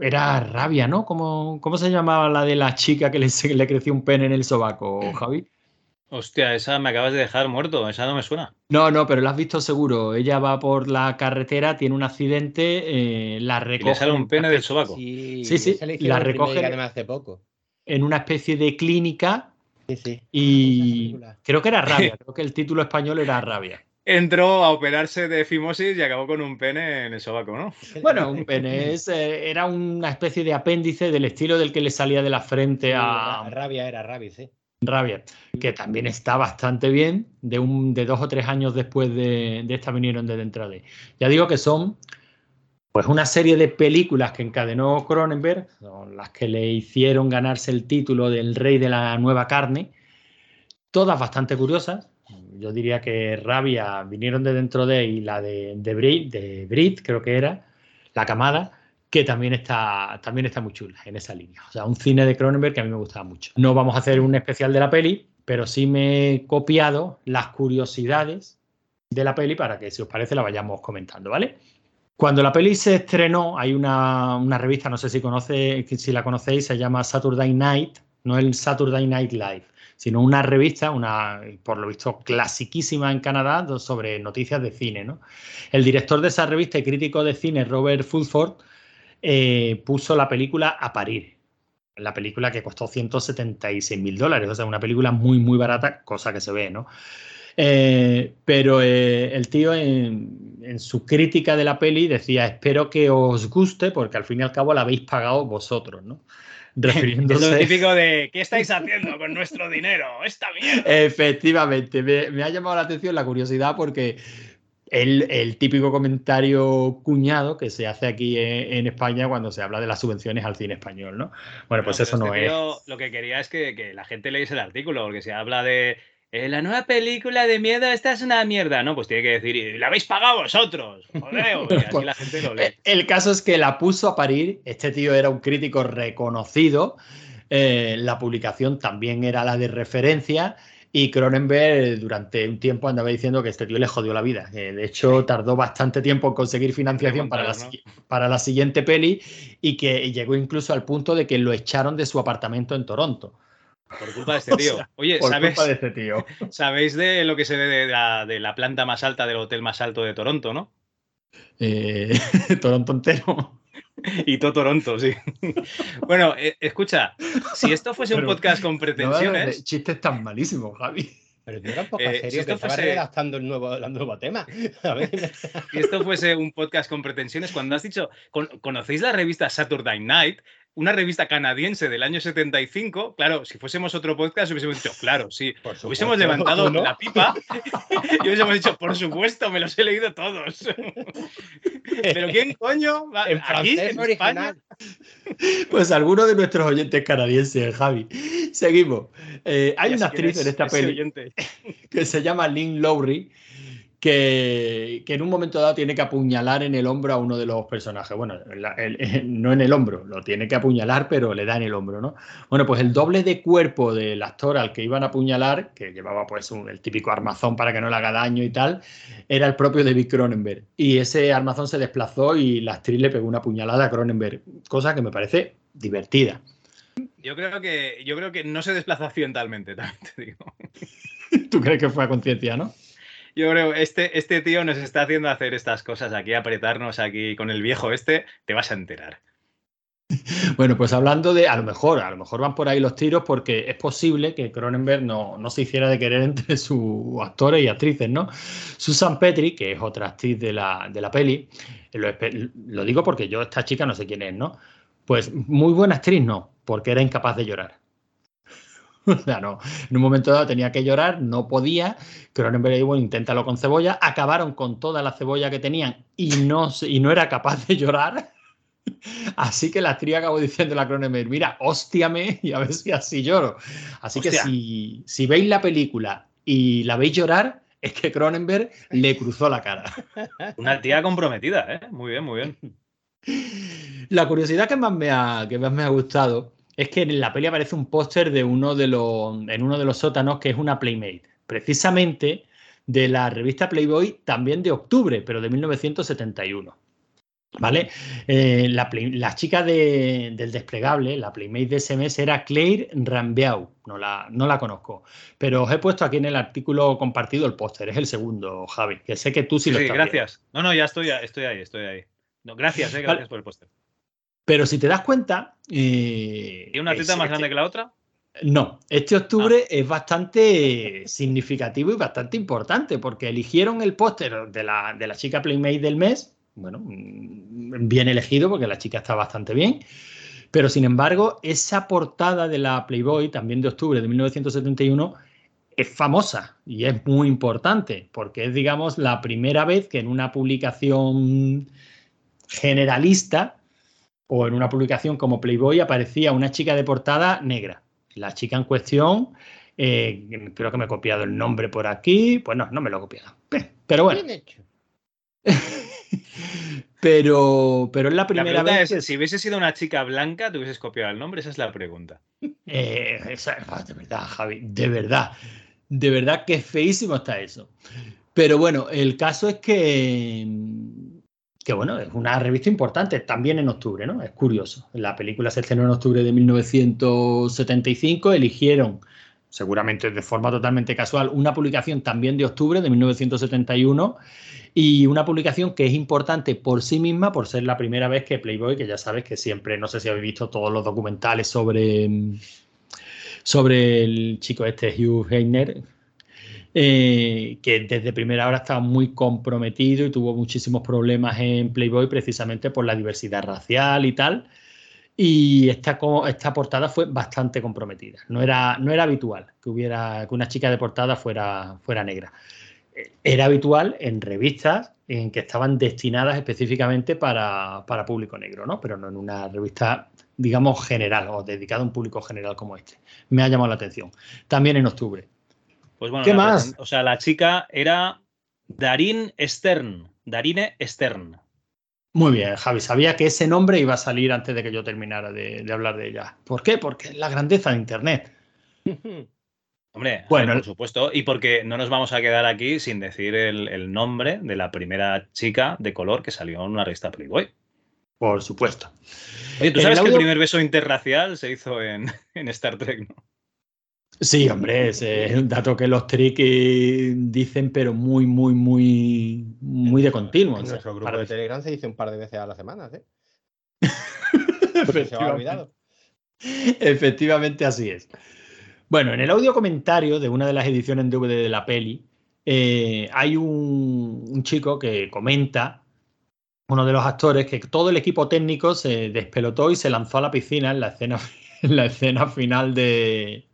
Era rabia, ¿no? ¿Cómo, ¿Cómo se llamaba la de la chica que le, le creció un pene en el sobaco, Javi? Hostia, esa me acabas de dejar muerto, esa no me suena. No, no, pero la has visto seguro. Ella va por la carretera, tiene un accidente, eh, la recoge. Y le sale un pene del sobaco. Sí, sí, sí la recoge hace poco. en una especie de clínica. Sí, sí. Y creo que era rabia, creo que el título español era rabia. Entró a operarse de fimosis y acabó con un pene en el sobaco, ¿no? Bueno, un pene es, eh, era una especie de apéndice del estilo del que le salía de la frente a. Rabia era rabia, sí. Rabia, que también está bastante bien, de, un, de dos o tres años después de, esta vinieron de dentro de. Ya digo que son pues una serie de películas que encadenó Cronenberg, las que le hicieron ganarse el título del rey de la nueva carne, todas bastante curiosas. Yo diría que Rabia vinieron de dentro de y la de, de, de Brit, creo que era, La Camada, que también está, también está muy chula en esa línea. O sea, un cine de Cronenberg que a mí me gustaba mucho. No vamos a hacer un especial de la peli, pero sí me he copiado las curiosidades de la peli para que, si os parece, la vayamos comentando, ¿vale? Cuando la peli se estrenó, hay una, una revista, no sé si, conoce, si la conocéis, se llama Saturday Night, no el Saturday Night Live, sino una revista, una, por lo visto, clasiquísima en Canadá sobre noticias de cine. ¿no? El director de esa revista y crítico de cine, Robert Fulford, eh, puso la película a parir. La película que costó 176 mil dólares, o sea, una película muy, muy barata, cosa que se ve, ¿no? Eh, pero eh, el tío en, su crítica de la peli decía, espero que os guste porque al fin y al cabo la habéis pagado vosotros, ¿no? Refiriéndose... Es lo típico de, ¿qué estáis haciendo con nuestro dinero? Esta mierda. Efectivamente, me ha llamado la atención la curiosidad porque el, típico comentario cuñado que se hace aquí en, España cuando se habla de las subvenciones al cine español, ¿no? Bueno, pues eso no es. Lo que quería es que, la gente leyese el artículo, porque se habla de eh, la nueva película de miedo, esta es una mierda, ¿no? Pues tiene que decir, la habéis pagado vosotros, joder, y así la gente lo lee. El caso es que la puso a parir, este tío era un crítico reconocido, eh, la publicación también era la de referencia y Cronenberg durante un tiempo andaba diciendo que este tío le jodió la vida. de hecho, tardó bastante tiempo en conseguir financiación para la, para la siguiente peli y que llegó incluso al punto de que lo echaron de su apartamento en Toronto. Por culpa de este tío. Oye, ¿sabes, culpa de este tío. ¿sabéis de lo que se ve de la, de la planta más alta del hotel más alto de Toronto, no? Eh, Toronto entero. Y todo Toronto, sí. Bueno, eh, escucha, si esto fuese un podcast con pretensiones. No, chistes tan malísimos, Javi. Pero yo tampoco eh, serio, si que estaba redactando el nuevo, el nuevo tema. Si esto fuese un podcast con pretensiones, cuando has dicho, ¿conocéis la revista Saturday Night? Una revista canadiense del año 75, claro, si fuésemos otro podcast hubiésemos dicho, claro, sí, hubiésemos levantado la pipa y hubiésemos dicho, por supuesto, me los he leído todos. Pero ¿quién coño? Va? En ¿Aquí, en España? Pues alguno de nuestros oyentes canadienses, Javi. Seguimos. Eh, hay una actriz en esta peli que se llama Lynn Lowry que, en un momento dado tiene que apuñalar en el hombro a uno de los personajes. Bueno, no en el hombro, lo tiene que apuñalar, pero le da en el hombro, ¿no? Bueno, pues el doble de cuerpo del actor al que iban a apuñalar, que llevaba pues el típico armazón para que no le haga daño y tal, era el propio David Cronenberg. Y ese armazón se desplazó y la actriz le pegó una puñalada a Cronenberg, cosa que me parece divertida. Yo creo que, yo creo que no se desplazó accidentalmente, también te digo. ¿Tú crees que fue a conciencia, no? Yo creo, este, este tío nos está haciendo hacer estas cosas aquí, apretarnos aquí con el viejo este, te vas a enterar. Bueno, pues hablando de, a lo mejor, a lo mejor van por ahí los tiros porque es posible que Cronenberg no, no se hiciera de querer entre sus actores y actrices, ¿no? Susan Petri, que es otra actriz de la, de la peli, lo, lo, digo porque yo esta chica no sé quién es, ¿no? Pues muy buena actriz no, porque era incapaz de llorar. O sea, no. En un momento dado tenía que llorar, no podía. Cronenberg bueno, inténtalo con cebolla. Acabaron con toda la cebolla que tenían y no, y no era capaz de llorar. Así que la actriz acabó diciendo a Cronenberg, mira, hostiame y a ver si así lloro. Así que si, si veis la película y la veis llorar, es que Cronenberg le cruzó la cara. Una tía comprometida, ¿eh? Muy bien, muy bien. La curiosidad que más me ha, que más me ha gustado es que en la peli aparece un póster de uno de los, en uno de los sótanos que es una Playmate, precisamente de la revista Playboy, también de octubre, pero de 1971. ¿Vale? Eh, la, la, chica de, del desplegable, la Playmate de SMS, era Claire Rambeau. No la, no la conozco. Pero os he puesto aquí en el artículo compartido el póster. Es el segundo, Javi. Que sé que tú sí lo Sí, estás gracias. No, no, ya estoy, estoy ahí, estoy ahí. No, gracias, eh, gracias Vale. por el póster. Pero si te das cuenta. eh, ¿Tiene una teta es- más grande que la otra? No, este octubre es bastante significativo y bastante importante porque eligieron el póster de la, de la chica Playmate del mes. Bueno, mm, bien elegido porque la chica está bastante bien. Pero sin embargo, esa portada de la Playboy, también de octubre de 1971, es famosa y es muy importante porque es, digamos, la primera vez que en una publicación generalista o en una publicación como Playboy aparecía una chica de portada negra. La chica en cuestión, eh, creo que me he copiado el nombre por aquí, pues no, no me lo he copiado. Pero bueno, Bien hecho. pero, pero es la La primera pregunta vez es, que si hubiese sido una chica blanca, te hubieses copiado el nombre, esa es la pregunta. Eh, esa- ah, de verdad, Javi, de verdad. De verdad que feísimo está eso. Pero bueno, el caso es que, que bueno, es una revista importante, también en octubre, ¿no? Es curioso. La película se estrenó en octubre de 1975, eligieron, seguramente de forma totalmente casual, una publicación también de octubre de 1971 y una publicación que es importante por sí misma, por ser la primera vez que Playboy, que ya sabes que siempre, no sé si habéis visto todos los documentales sobre, sobre el chico este, Hugh Heiner, eh, que desde primera hora estaba muy comprometido y tuvo muchísimos problemas en Playboy precisamente por la diversidad racial y tal. Y esta, esta portada fue bastante comprometida. No era, no era habitual que hubiera que una chica de portada fuera, fuera negra. Era habitual en revistas en que estaban destinadas específicamente para, para público negro, ¿no? Pero no en una revista, digamos, general o dedicada a un público general como este. Me ha llamado la atención. También en octubre. Pues bueno, ¿Qué más? O sea, la chica era Darin Stern. Darine Stern. Muy bien, Javi. Sabía que ese nombre iba a salir antes de que yo terminara de, de hablar de ella. ¿Por qué? Porque es la grandeza de Internet. Hombre, Bueno, ver, por supuesto. Y porque no nos vamos a quedar aquí sin decir el, el nombre de la primera chica de color que salió en una revista Playboy. Por supuesto. Oye, ¿tú sabes el que el primer beso interracial se hizo en, en Star Trek? ¿no? Sí, hombre, ese es un dato que los tricky dicen, pero muy, muy, muy, muy de continuo. En o sea, nuestro grupo de Telegram se dice un par de veces a la semana, ¿eh? Se ha olvidado. Efectivamente, así es. Bueno, en el audio comentario de una de las ediciones DVD de la peli, eh, hay un, un chico que comenta, uno de los actores, que todo el equipo técnico se despelotó y se lanzó a la piscina en la escena, en la escena final de,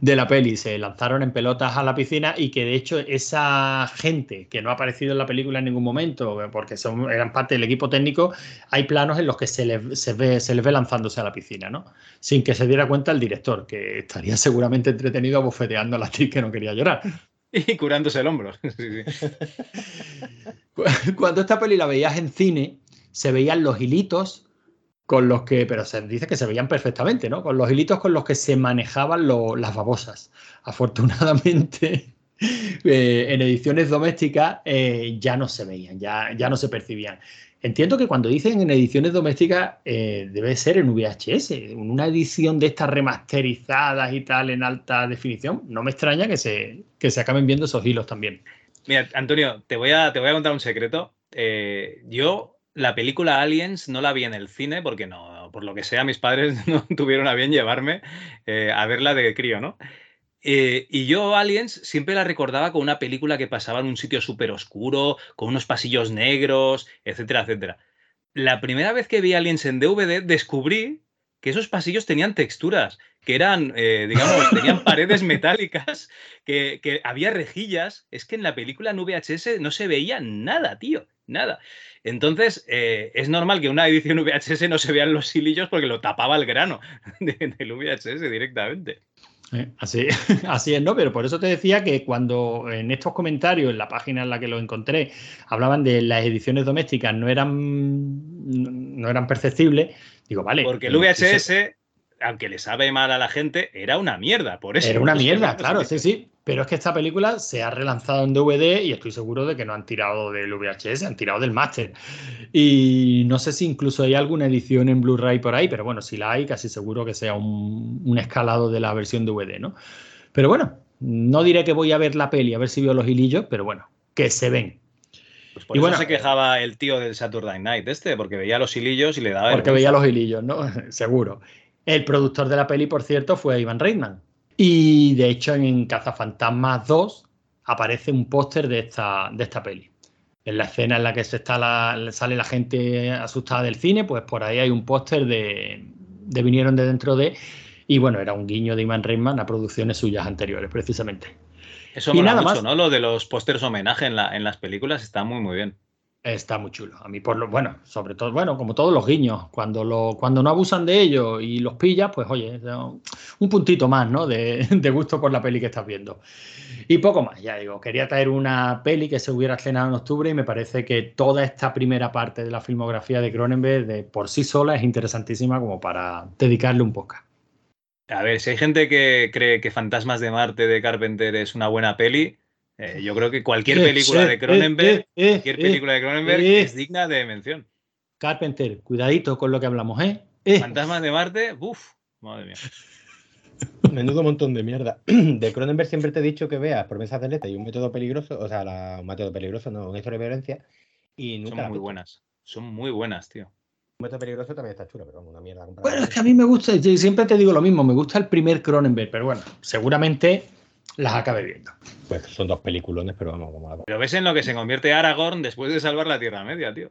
de la peli. Se lanzaron en pelotas a la piscina y que de hecho esa gente que no ha aparecido en la película en ningún momento, porque son, eran parte del equipo técnico, hay planos en los que se les, se ve, se les ve lanzándose a la piscina, ¿no? Sin que se diera cuenta el director, que estaría seguramente entretenido abofeteando a la actriz que no quería llorar. Y curándose el hombro. Sí, sí. Cuando esta peli la veías en cine, se veían los hilitos con los que, pero se dice que se veían perfectamente, ¿no? Con los hilitos con los que se manejaban las babosas. Afortunadamente, eh, en ediciones domésticas eh, ya no se veían, ya, ya no se percibían. Entiendo que cuando dicen en ediciones domésticas eh, debe ser en VHS, una edición de estas remasterizadas y tal en alta definición. No me extraña que se, que se acaben viendo esos hilos también. Mira, Antonio, te voy a, te voy a contar un secreto. Yo la película Aliens no la vi en el cine porque no, por lo que sea, mis padres no tuvieron a bien llevarme eh, a verla de crío, ¿no? Eh, y yo Aliens siempre la recordaba con una película que pasaba en un sitio súper oscuro, con unos pasillos negros, etcétera, etcétera. la primera vez que vi Aliens en DVD descubrí que esos pasillos tenían texturas, que eran, eh, digamos, tenían paredes metálicas, que, que había rejillas. Es que en la película en VHS no se veía nada, tío, nada. Entonces, eh, es normal que una edición VHS no se vean los hilillos porque lo tapaba el grano de- del VHS directamente. Eh, Así, así es, ¿no? Pero por eso te decía que cuando en estos comentarios, en la página en la que lo encontré, hablaban de las ediciones domésticas no eran, no eran perceptibles, digo, vale. Porque el VHS, aunque le sabe mal a la gente, era una mierda. Por eso. Era una mierda, claro, sí, sí. Pero es que esta película se ha relanzado en DVD y estoy seguro de que no han tirado del VHS, han tirado del máster. Y no sé si incluso hay alguna edición en Blu-ray por ahí, pero bueno, si la hay, casi seguro que sea un, un escalado de la versión DVD, ¿no? Pero bueno, no diré que voy a ver la peli, a ver si veo los hilillos, pero bueno, que se ven. Pues por Y eso bueno, se quejaba el tío del Saturday Night este, porque veía los hilillos y le daba. Porque vergüenza. veía los hilillos, ¿no? Seguro. El productor de la peli, por cierto, fue Ivan Reitman. Y de hecho, en Cazafantasmas 2 aparece un póster de esta, de esta peli. En la escena en la que se está la- sale la gente asustada del cine, pues por ahí hay un póster de, de Vinieron de dentro de. Y bueno, era un guiño de Ivan Reitman a producciones suyas anteriores, precisamente. Eso Y mola nada mucho, más. ¿no? Lo de los pósters homenaje en, la, en las películas está muy, muy bien. Está muy chulo. A mí, por lo bueno, sobre todo, bueno, como todos los guiños, cuando, lo, cuando no abusan de ellos y los pillas, pues oye, un puntito más, ¿no? De, de gusto por la peli que estás viendo. Y poco más, ya digo, quería traer una peli que se hubiera estrenado en octubre y me parece que toda esta primera parte de la filmografía de Cronenberg de por sí sola es interesantísima como para dedicarle un podcast. A ver, si hay gente que cree que Fantasmas de Marte de Carpenter es una buena peli, eh, yo creo que cualquier Eh, película eh, de Cronenberg, eh, eh, cualquier eh, película de Cronenberg eh. es digna de mención. Carpenter, cuidadito con lo que hablamos, ¿eh? Eh, Fantasmas de Marte, uff, madre mía. Menudo montón de mierda. De Cronenberg siempre te he dicho que veas promesas del este y un método peligroso, o sea, la- un método peligroso, no, una historia de violencia. Y nunca Son muy visto. buenas. Son muy buenas, tío. Un método peligroso también está chulo, pero una mierda. Bueno, es que a mí me gusta, y siempre te digo lo mismo, me gusta el primer Cronenberg, pero bueno, seguramente las acabe viendo. Pues son dos peliculones, pero vamos, como la Pero ves en lo que se convierte Aragorn después de salvar la Tierra Media, tío.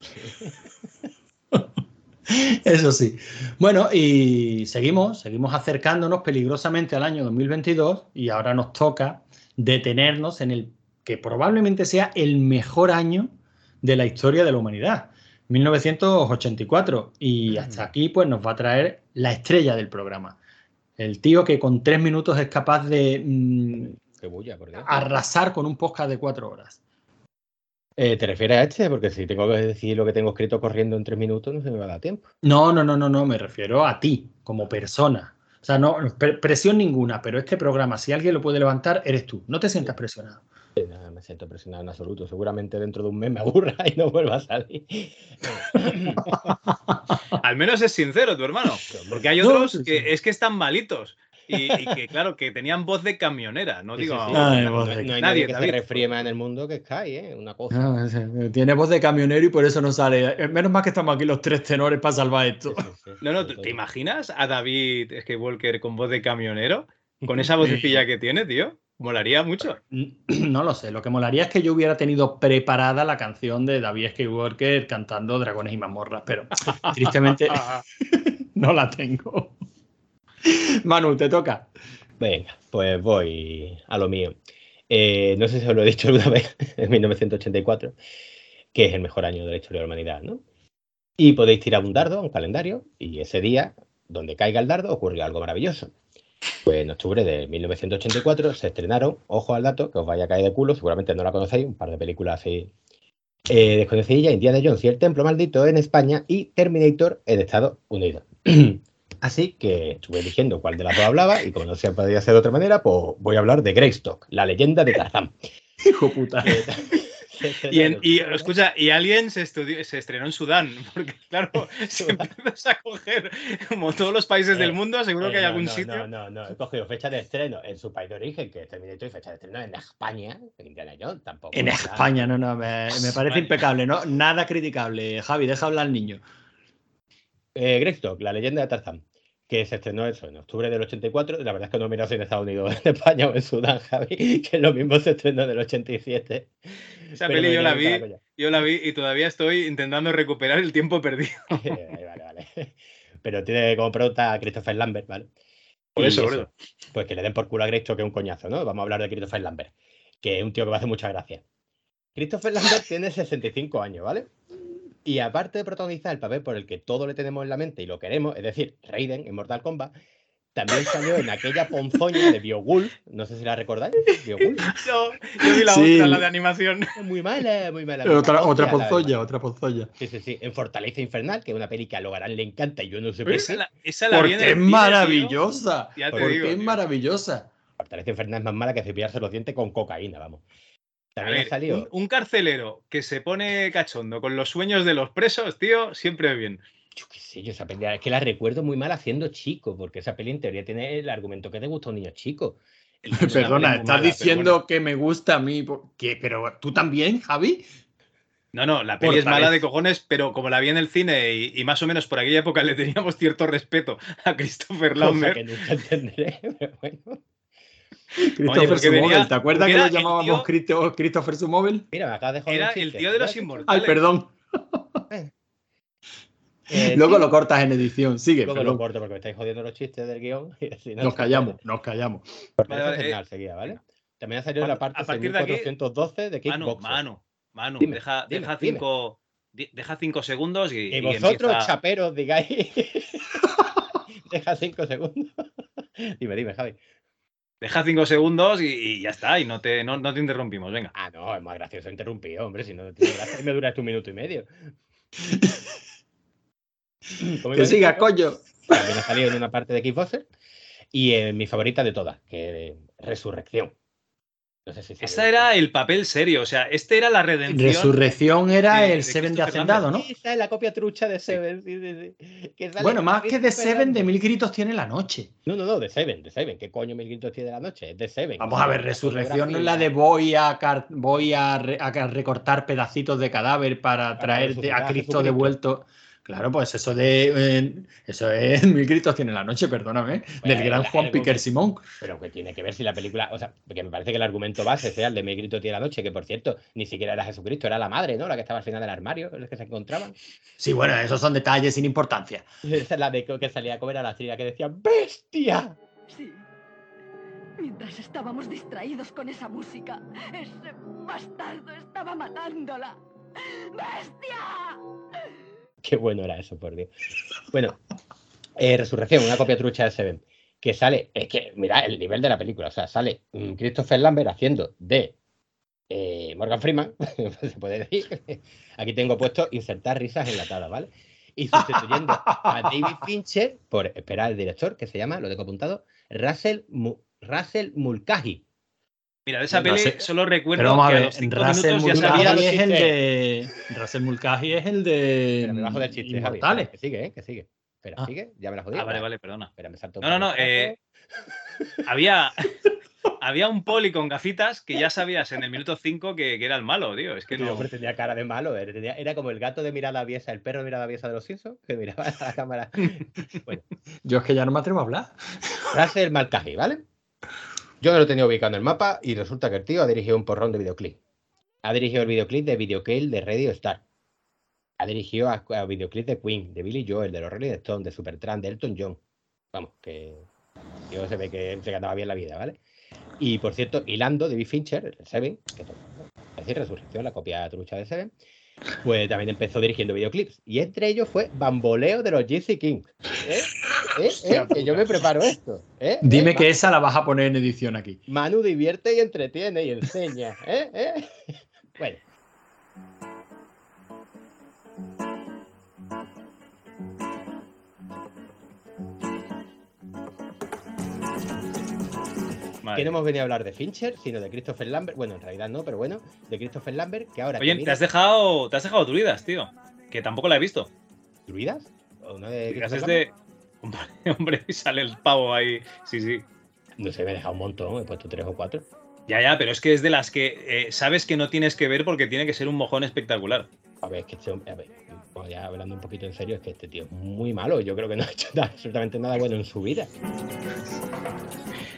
Eso sí. Bueno, y seguimos, seguimos acercándonos peligrosamente al año 2022 y ahora nos toca detenernos en el que probablemente sea el mejor año de la historia de la humanidad, 1984. Y hasta aquí pues nos va a traer la estrella del programa. El tío que con tres minutos es capaz de mm, bulla, arrasar con un podcast de cuatro horas. Eh, ¿Te refieres a este? Porque si tengo que decir lo que tengo escrito corriendo en tres minutos, no se me va a dar tiempo. No, no, no, no, no, me refiero a ti como persona. O sea, no, pre- presión ninguna, pero este programa, si alguien lo puede levantar, eres tú. No te sientas presionado. Siento presionado en absoluto. Seguramente dentro de un mes me aburra y no vuelva a salir. Al menos es sincero tu hermano. Porque hay No, otros sí, sí. que es que están malitos. Y, y que, claro, que tenían voz de camionera. No digo. sí, sí. Ay, no, voz no de- hay Nadie, nadie que David. se refríe más en el mundo que Sky, ¿eh? Una cosa. No, tiene voz de camionero y por eso no sale. Eh, Menos mal que estamos aquí los tres tenores para salvar esto. Sí, sí, sí, No, no, ¿te todo. imaginas a David Skywalker con voz de camionero? Con esa vocecilla que tiene, tío. Molaría mucho. No lo sé. Lo que molaría es que yo hubiera tenido preparada la canción de David Skywalker cantando Dragones y mazmorras, pero tristemente no la tengo. Manu, te toca. Venga, pues voy a lo mío. Eh, no sé si os lo he dicho alguna vez, en 1984, que es el mejor año de la historia de la humanidad, ¿no? Y podéis tirar un dardo, un calendario, y ese día, donde caiga el dardo, ocurrió algo maravilloso. Pues en octubre de 1984 se estrenaron, ojo al dato, que os vaya a caer de culo, seguramente no la conocéis, un par de películas así eh, desconocidas, Indiana Jones y el Templo Maldito en España y Terminator en Estados Unidos. Así que estuve eligiendo cuál de las dos hablaba y como no se podía hacer de otra manera, pues voy a hablar de Greystock, la leyenda de Tarzán. Hijo puta. Y, en- y, escucha, y Alien se, estudió- se estrenó en Sudán, porque claro, si empiezas a coger como todos los países del Eh, mundo, seguro Eh, que hay no, algún no, sitio. No, no, no, he cogido fecha de estreno en su país de origen, que es Terminator, y fecha de estreno en España, en Indiana Jones, tampoco. En España, no, no, me, me parece España. impecable, ¿no? Nada criticable. Javi, deja hablar al niño. Eh, Greystock, la leyenda de Tarzán. Que se estrenó eso en octubre del 84. La verdad es que no mira si en Estados Unidos, en España o en Sudán, Javi, que lo mismo se estrenó en el 87. Esa pero peli yo la vi, yo la vi y todavía estoy intentando recuperar el tiempo perdido. vale, vale. Pero tiene como pregunta a Christopher Lambert, ¿vale? Por eso, por eso. Pues que le den por culo a Grecho, que es un coñazo, ¿no? Vamos a hablar de Christopher Lambert, que es un tío que me hace mucha gracia. Christopher Lambert tiene 65 años, ¿vale? Y aparte de protagonizar el papel por el que todo le tenemos en la mente y lo queremos, es decir, Raiden en Mortal Kombat, también salió en aquella ponzoña de Biogulf, no sé si la recordáis, Biogulf. Yo, yo vi la Sí. otra, la de animación. Muy mala, muy mala. muy Otra, mala. otra ponzoña, otra ponzoña. Sí, sí, sí. En Fortaleza Infernal, que es una peli que a Logarán le encanta y yo no sé por Esa qué. la, esa la Porque el es maravillosa. Ya te Porque digo, es tío. maravillosa. Fortaleza Infernal es más mala que cepillarse los dientes con cocaína, vamos. A También ver, ha salido. un, un carcelero que se pone cachondo con los sueños de los presos, tío, siempre bien. Yo qué sé, yo esa peli, es que la recuerdo muy mal haciendo chico, porque esa peli en teoría tiene el argumento que te gusta a un niño chico. Y Perdona, estás mala, pero diciendo bueno. que me gusta a mí. Pero tú también, Javi. No, no, la peli es mala de cojones, pero como la vi en el cine y, y más o menos por aquella época le teníamos cierto respeto a Christopher Cosa Lambert. que nunca entenderé, pero bueno. Christopher Sumóvel, ¿te acuerdas que lo llamábamos tío- Christo- Christopher Sumóvel? Mira, me acabas de joder. Era el tío de los inmortales. Ay, perdón. Eh, Luego sí, lo cortas en edición. Sigue, luego lo corto porque me estáis jodiendo los chistes del guion. y así no Nos callamos, puede. nos callamos. Vale, vale, eh, seguía, ¿vale? También ha salido la parte a partir de aquí- 6412 de Manu, Kickboxer. Manu, Manu, Dime, deja, dime, deja dime. cinco, deja cinco segundos y, Y y vosotros, empieza- chaperos, digáis. Deja cinco segundos. dime, dime, Javi. Deja cinco segundos y, y ya está, y no te, no, no te interrumpimos, venga. Ah, no, es más gracioso interrumpido, hombre. Si no gracia, me dura un minuto y medio. Que siga, diciendo, coño. También ha salido en una parte de Kickboxer. Y eh, mi favorita de todas, que es Resurrección. No sé si era el papel serio, o sea, este era la redención. Resurrección era de- el de Seven de Hacendado, ¿no? Esa es la copia trucha de Seven. sí, sí, sí. Que sale Bueno, más que de Seven, de. Mil Gritos tiene la noche. No, no, no, de Seven, de Seven. ¿Qué coño Mil Gritos tiene la noche? Es de Seven. Vamos a ver, Resurrección no es la de voy a, car- voy a, re- a ca- recortar pedacitos de cadáver para traer de- resucitar a Cristo devuelto. Claro, pues eso de. eh, eso es Mil Gritos tiene la noche, perdóname. del gran Juan Piquer Simón. Pero que tiene que ver si la película, o sea, porque me parece que el argumento base sea el de Mi grito tiene la noche, que por cierto, ni siquiera era Jesucristo, era la madre, ¿no? La que estaba al final del armario, en el que se encontraban. Sí, bueno, esos son detalles sin importancia. Esa es la de que que salía a comer a la la que decía ¡Bestia! Sí. Mientras estábamos distraídos con esa música, ese bastardo estaba matándola. ¡Bestia! Qué bueno era eso, por Dios. Bueno, eh, Resurrección, una copia trucha de Seven, que sale, es que, mira el nivel de la película, o sea, sale mm, Christopher Lambert haciendo de eh, Morgan Freeman, se puede decir. Aquí tengo puesto insertar risas enlatadas, ¿vale? Y sustituyendo a David Fincher por, espera, el director, que se llama, lo tengo apuntado, Russell, Mu- Russell Mulcahy. Mira, de esa peli solo recuerdo Pero vamos a que a ver, los cinco Russell minutos ya sabía Mulcahy es el de. Russell Mulcahy es el de. Pero debajo del chiste, Javi. Que sigue, ¿eh? Que sigue. Espera, Ah. sigue, ya me la jodí. Ah, vale, vale, perdona. Espera, me salto No, no, no, eh, había, había un poli con gafitas que ya sabías en el minuto 5 que, que era el malo, tío. Es que no. hombre tenía cara de malo, eh, tenía- era como el gato de mirada aviesa, el perro de mirada aviesa de los Simpsons, que miraba a la cámara. Yo es que ya no me atrevo a hablar. Russell Mulcahy, ¿vale? Yo no lo tenía ubicado en el mapa y resulta que el tío ha dirigido un porrón de videoclip. Ha dirigido el videoclip de Video Kill de Radio Star. Ha dirigido a, a videoclip de Queen, de Billy Joel, de los Rolling Stones, de Supertramp, de Elton John. Vamos, que yo se ve que se ganaba bien la vida, ¿vale? Y por cierto, hilando David Fincher, el Seven, que es decir, Resurrección, la copia trucha de Seven, pues también empezó dirigiendo videoclips. Y entre ellos fue Bamboleo de los Gypsy Kings. ¿Eh? ¿Eh? ¿Eh? Que yo me preparo esto. ¿eh? Dime ¿Eh? que esa la vas a poner en edición aquí. Manu divierte y entretiene y enseña. ¿eh? ¿eh? Bueno, que no hemos venido a hablar de Fincher, sino de Christopher Lambert. Bueno, en realidad no, pero bueno, de Christopher Lambert, que ahora. que Oye, te has dejado, te has dejado Druidas, tío. Que tampoco la he visto. ¿Druidas? ¿O no de Druidas es de. Hombre, hombre, sale el pavo ahí. Sí, sí. No sé, me he dejado un montón, he puesto tres o cuatro. Ya, ya, pero es que es de las que eh, sabes que no tienes que ver porque tiene que ser un mojón espectacular. A ver, es que este hombre- a ver, No, ya hablando un poquito en serio, es que este tío es muy malo. Yo creo que no ha hecho nada- absolutamente nada bueno en su vida.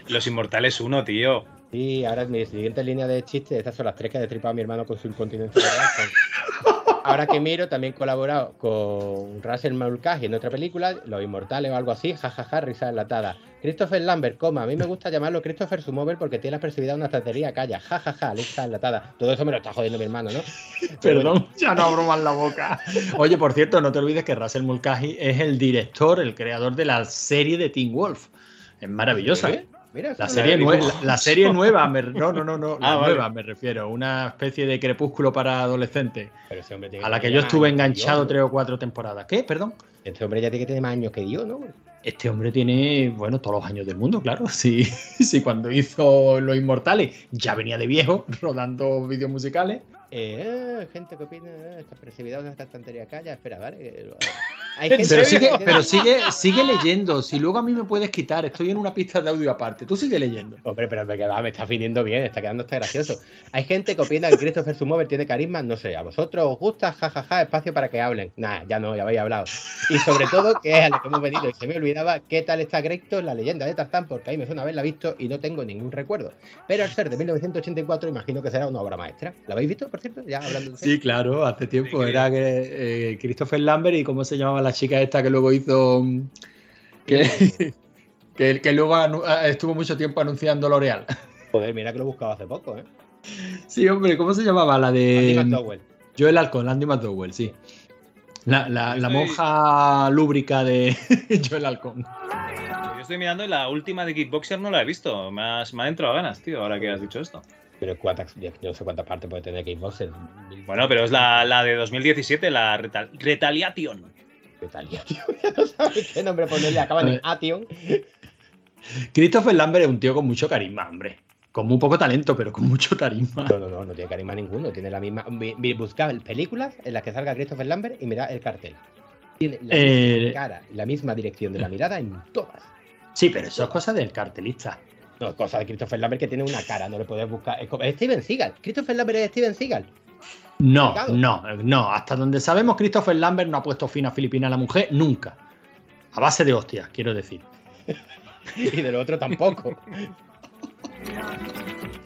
Los Inmortales 1, tío. Y ahora mi siguiente línea de chistes, estas son las tres que ha destripado mi hermano con su incontinencia. Ahora que miro, también he colaborado con Russell Mulcahy en otra película, Los Inmortales o algo así, jajaja, risa enlatada. Christopher Lambert, coma, a mí me gusta llamarlo Christopher Sumover porque tiene la expresividad de una estantería, calla, jajaja, risa enlatada. Todo eso me lo está jodiendo mi hermano, ¿no? Perdón, ya no abro más la boca. Oye, por cierto, no te olvides que Russell Mulcahy es el director, el creador de la serie de Teen Wolf. Es maravillosa. ¿Eh? Mira, La serie, la, la serie nueva, me- no, no, no, no, la Ah, vale. nueva me refiero, una especie de crepúsculo para adolescentes, a la que yo estuve enganchado tres o cuatro temporadas. ¿Qué? Perdón. Este hombre ya tiene que tener más años que yo, ¿no? Este hombre tiene, bueno, todos los años del mundo, claro. Sí, sí, cuando hizo Los Inmortales ya venía de viejo rodando vídeos musicales. Eh, gente que opina, ah, esta expresividad de esta estantería, calla, espera, vale. Que lo- Hay ¿En gente Pero sigue, pero sigue, sigue leyendo. Si luego a mí me puedes quitar, estoy en una pista de audio aparte. Tú sigue leyendo. Hombre, pero me, queda- me está viniendo bien, está quedando hasta gracioso. Hay gente que opina que Christopher Sumover tiene carisma, no sé, a vosotros os gusta, jajaja, espacio para que hablen. Nah, ya no, ya habéis hablado. Y sobre todo, que es a lo que hemos venido, y se me olvidaba qué tal está Greito en la leyenda de Tarzán, porque ahí me suena haberla visto y no tengo ningún recuerdo. Pero al ser de 1984, imagino que será una obra maestra. ¿La habéis visto, por cierto? Ya hablando serio. Sí, claro, hace tiempo. Sí, Era que, eh, Christopher Lambert y cómo se llamaba la chica esta que luego hizo. mm, Que, que, que luego ah, estuvo mucho tiempo anunciando L'Oreal. Joder, mira que lo he buscado hace poco, ¿eh? Sí, hombre, ¿cómo se llamaba? La Andy de. McDowell. Joel Alcon, Andy McDowell, sí. La, la- la Estoy- monja lúbrica de Joel Alcon. Yo estoy mirando y la última de Kickboxer no la he visto. Me, has- me ha entrado ganas, tío, ahora que has dicho esto. Pero cuántas, yo no sé cuántas partes puede tener Kickboxer. Bueno, pero es la, la de 2017, la Retal- Retaliation. ¿Qué tal, no sabes qué nombre ponerle. Acaban en Ation. Christopher Lambert es un tío con mucho carisma, hombre. Con muy poco talento, pero con mucho carisma. No, no, no, no tiene carisma ninguno. Tiene la misma. mi- mi- Buscad películas en las que salga Christopher Lambert y mirad el cartel. Tiene la Eh, misma cara, la misma dirección de la mirada en todas. Sí, pero eso es cosa del cartelista. No, cosa de Christopher Lambert que tiene una cara, no le puedes buscar. Es, es Steven Seagal. Christopher Lambert es Steven Seagal. No, no, no. Hasta donde sabemos, Christopher Lambert no ha puesto fin a Filipina a la mujer nunca. A base de hostias, quiero decir. Y del otro tampoco.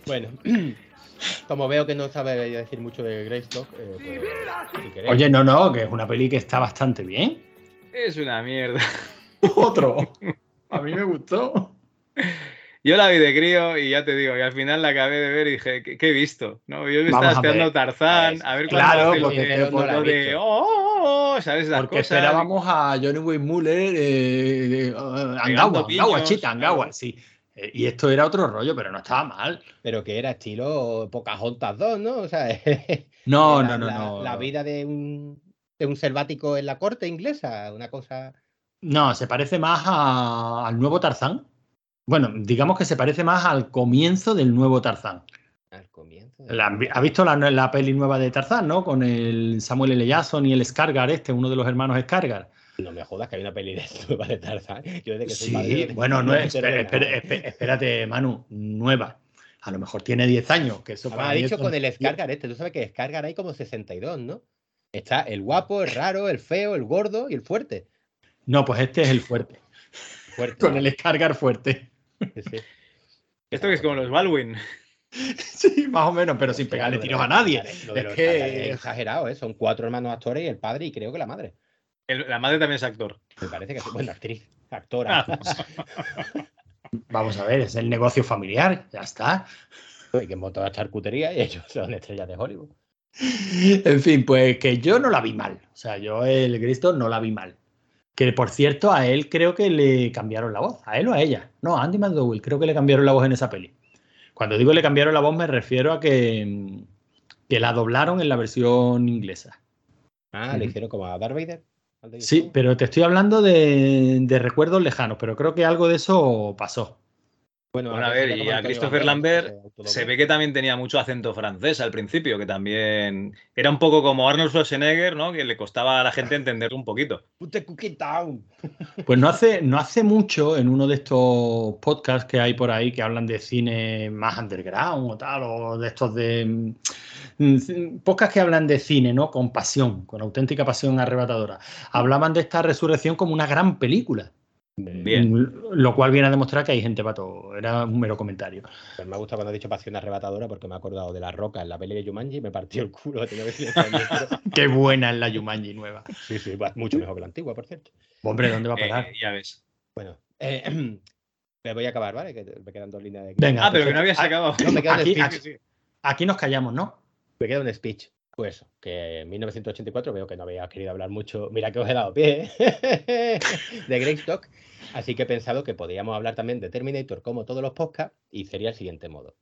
bueno, como veo que no sabe decir mucho de Greystock, eh, pues, si queréis. Oye, no, no, que es una peli que está bastante bien. Es una mierda. Otro. A mí me gustó. Yo la vi de crío y ya te digo, y al final la acabé de ver y dije, ¿qué, qué he visto? ¿No? Yo me estaba a esperando. Tarzán, a ver cuándo Claro, hace el porque- pero no lo de, visto. oh, oh, oh, ¿sabes? Las Porque cosas. esperábamos a Johnny Wayne Muller, eh, eh, Angawa, Angawa, chita, Angawa, claro. sí. Eh, y esto era otro rollo, pero no estaba mal. Pero que era estilo Pocahontas 2, ¿no? O sea, No, no, no, la, no. la vida de un, de un selvático en la corte inglesa, una cosa. No, se parece más a- al nuevo Tarzán. Bueno, digamos que se parece más al comienzo del nuevo Tarzán. Al comienzo. La- ¿Ha visto la, la peli nueva de Tarzán, no? Con el Samuel L. Jackson y el Scargar este, uno de los hermanos Scargar. No me jodas que hay una peli de nueva de Tarzán. Yo desde que soy Sí, padre, bueno, no es, espera- espera- espérate, Manu, nueva. A lo mejor tiene 10 años, que eso para ha dicho con el Scargar este. Tú sabes que Scargar hay como 62, ¿no? Está el guapo, el raro, el feo, el gordo y el fuerte. No, pues este es el fuerte. Fuerte. Con el Scargar fuerte. Sí. Esto que es como los Baldwin. Sí, más o menos, pero sin pegarle tiros a nadie. Es que- es exagerado, ¿eh? Son cuatro hermanos actores y el padre y creo que la madre. El- la madre también es actor. Me parece que sí. Bueno, actriz, actora. Vamos a ver, es el negocio familiar, ya está. y que montó la charcutería y ellos son estrellas de Hollywood. En fin, pues que yo no la vi mal. O sea, yo el Cristo no la vi mal. Que por cierto, a él creo que le cambiaron la voz. ¿A él o a ella? No, a Andy McDowell, creo que le cambiaron la voz en esa peli. Cuando digo le cambiaron la voz, me refiero a que, que la doblaron en la versión inglesa. Ah, le hicieron como a Darth Vader. Sí, pero te estoy hablando de, de recuerdos lejanos, pero creo que algo de eso pasó. Bueno, a ver, y a Christopher Lambert se ve que también tenía mucho acento francés al principio, que también era un poco como Arnold Schwarzenegger, ¿no? Que le costaba a la gente entenderlo un poquito. Pues no hace, no hace mucho en uno de estos podcasts que hay por ahí que hablan de cine más underground o tal, o de estos de mm, podcasts que hablan de cine, ¿no? Con pasión, con auténtica pasión arrebatadora. Hablaban de esta resurrección como una gran película. Bien. Lo cual viene a demostrar que hay gente pato. Era un mero comentario. Pues me ha gustado cuando ha dicho pasión arrebatadora porque me he acordado de la roca en la peli de Yumanji y me partió el culo. Qué buena es la Yumanji nueva. Sí, sí, mucho mejor que la antigua, por cierto. Hombre, ¿dónde va a parar? Eh, ya ves. Bueno, eh, me voy a acabar, ¿vale? Que me quedan dos líneas de. Venga, ah, pero que no habías acabado. aquí, aquí nos callamos, ¿no? Me queda un speech. Pues que en 1984 veo que no había querido hablar mucho. Mira que os he dado pie de Greystock. Así que he pensado que podríamos hablar también de Terminator como todos los podcasts y sería el siguiente modo.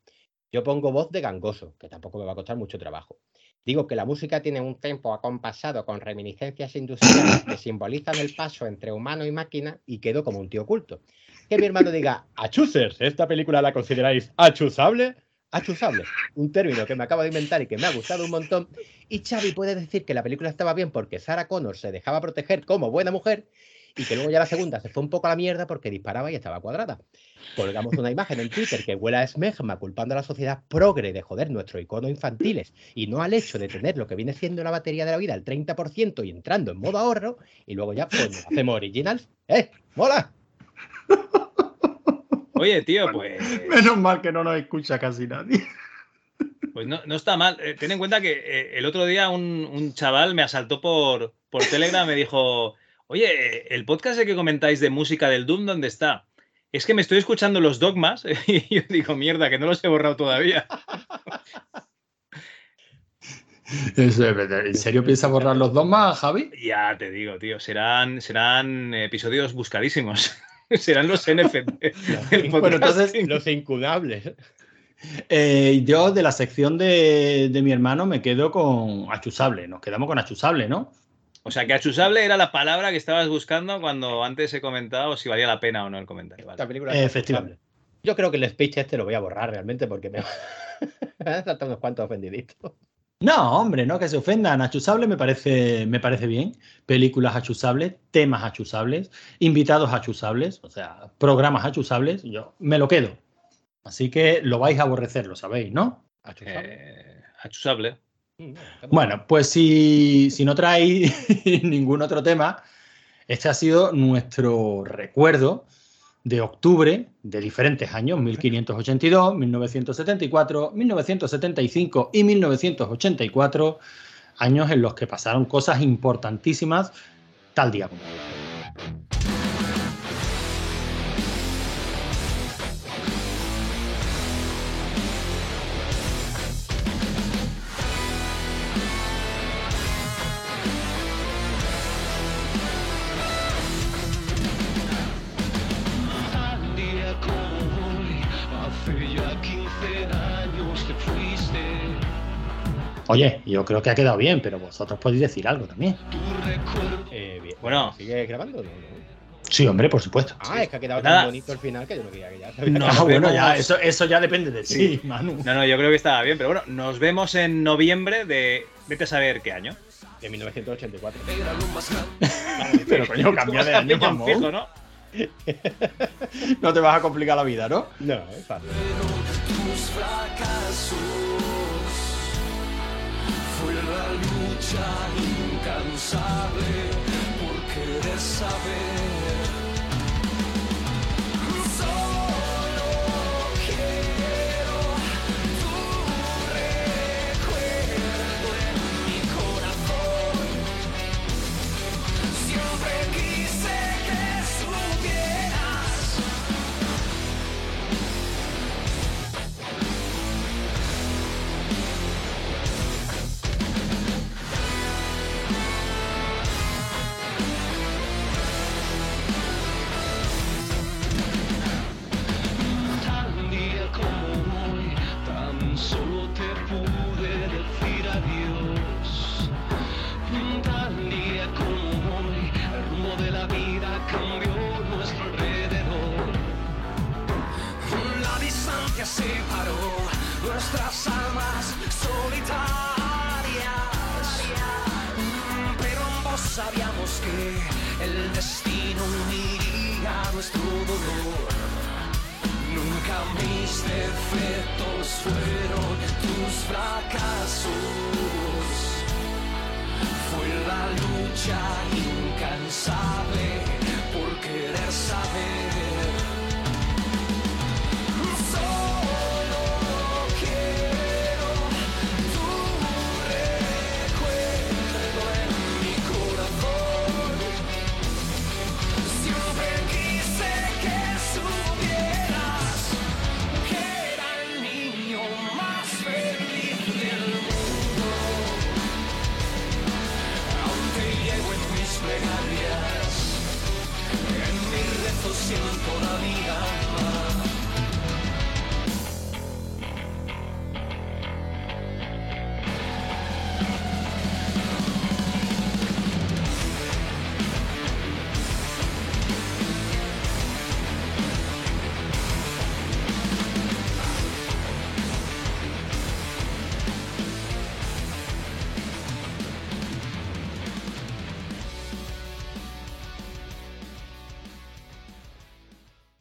Yo pongo voz de gangoso, que tampoco me va a costar mucho trabajo. Digo que la música tiene un tempo acompasado con reminiscencias industriales que simbolizan el paso entre humano y máquina y quedo como un tío oculto. Que mi hermano diga, achusers, ¿esta película la consideráis achusable? Achusable, un término que me acabo de inventar y que me ha gustado un montón. Y Xavi puede decir que la película estaba bien porque Sarah Connor se dejaba proteger como buena mujer y que luego ya la segunda se fue un poco a la mierda porque disparaba y estaba cuadrada. Colgamos una imagen en Twitter que huela a esmegma culpando a la sociedad progre de joder nuestro icono infantiles y no al hecho de tener lo que viene siendo la batería de la vida al 30% y entrando en modo ahorro y luego ya pues hacemos originals. ¡Eh! ¡Mola! Oye, tío, pues. Menos mal que no nos escucha casi nadie. Pues no, está mal. Eh, ten en cuenta que eh, el otro día un, chaval me asaltó por, por Telegram, me dijo, oye, el podcast de que comentáis de música del Doom, ¿dónde está? Es que me estoy escuchando los dogmas y yo digo, mierda, que no los he borrado todavía. ¿En serio piensa borrar los dogmas, Javi? Ya te digo, tío, serán, serán episodios buscadísimos. serán los NFT. bueno, entonces, los incunables. Eh, yo de la sección de, mi hermano me quedo con achusable. Nos quedamos con achusable, ¿no? O sea, que achusable era la palabra que estabas buscando cuando antes he comentado si valía la pena o no el comentario. Efectivamente. Yo creo que el speech este lo voy a borrar realmente porque me, saltado unos cuantos ofendiditos. No, hombre, no que se ofendan. Achusable me parece, me parece bien. Películas achusables, temas achusables, invitados achusables, o sea, programas achusables. Yo me lo quedo. Así que lo vais a aborrecer, lo sabéis, ¿no? achusable. Eh, bueno, pues si, si no traéis ningún otro tema, este ha sido nuestro recuerdo de octubre de diferentes años, 1582, 1974, 1975 y 1984, años en los que pasaron cosas importantísimas tal día como hoy. Oye, yo creo que ha quedado bien, pero vosotros podéis decir algo también. Eh, bien. Bueno, ¿sigue grabando? No, Sí, hombre, por supuesto. Ah, es que ha quedado tan bonito el final que yo no quería que ya. No, bueno, ya, eso, eso ya depende de ti, sí. Manu. No, no, yo creo que estaba bien, pero bueno, nos vemos en noviembre de. Vete a saber qué año. De 1984. pero coño, cambia de año, fijo, ¿no? no te vas a complicar la vida, ¿no? No, es fácil. La lucha incansable por querer saber.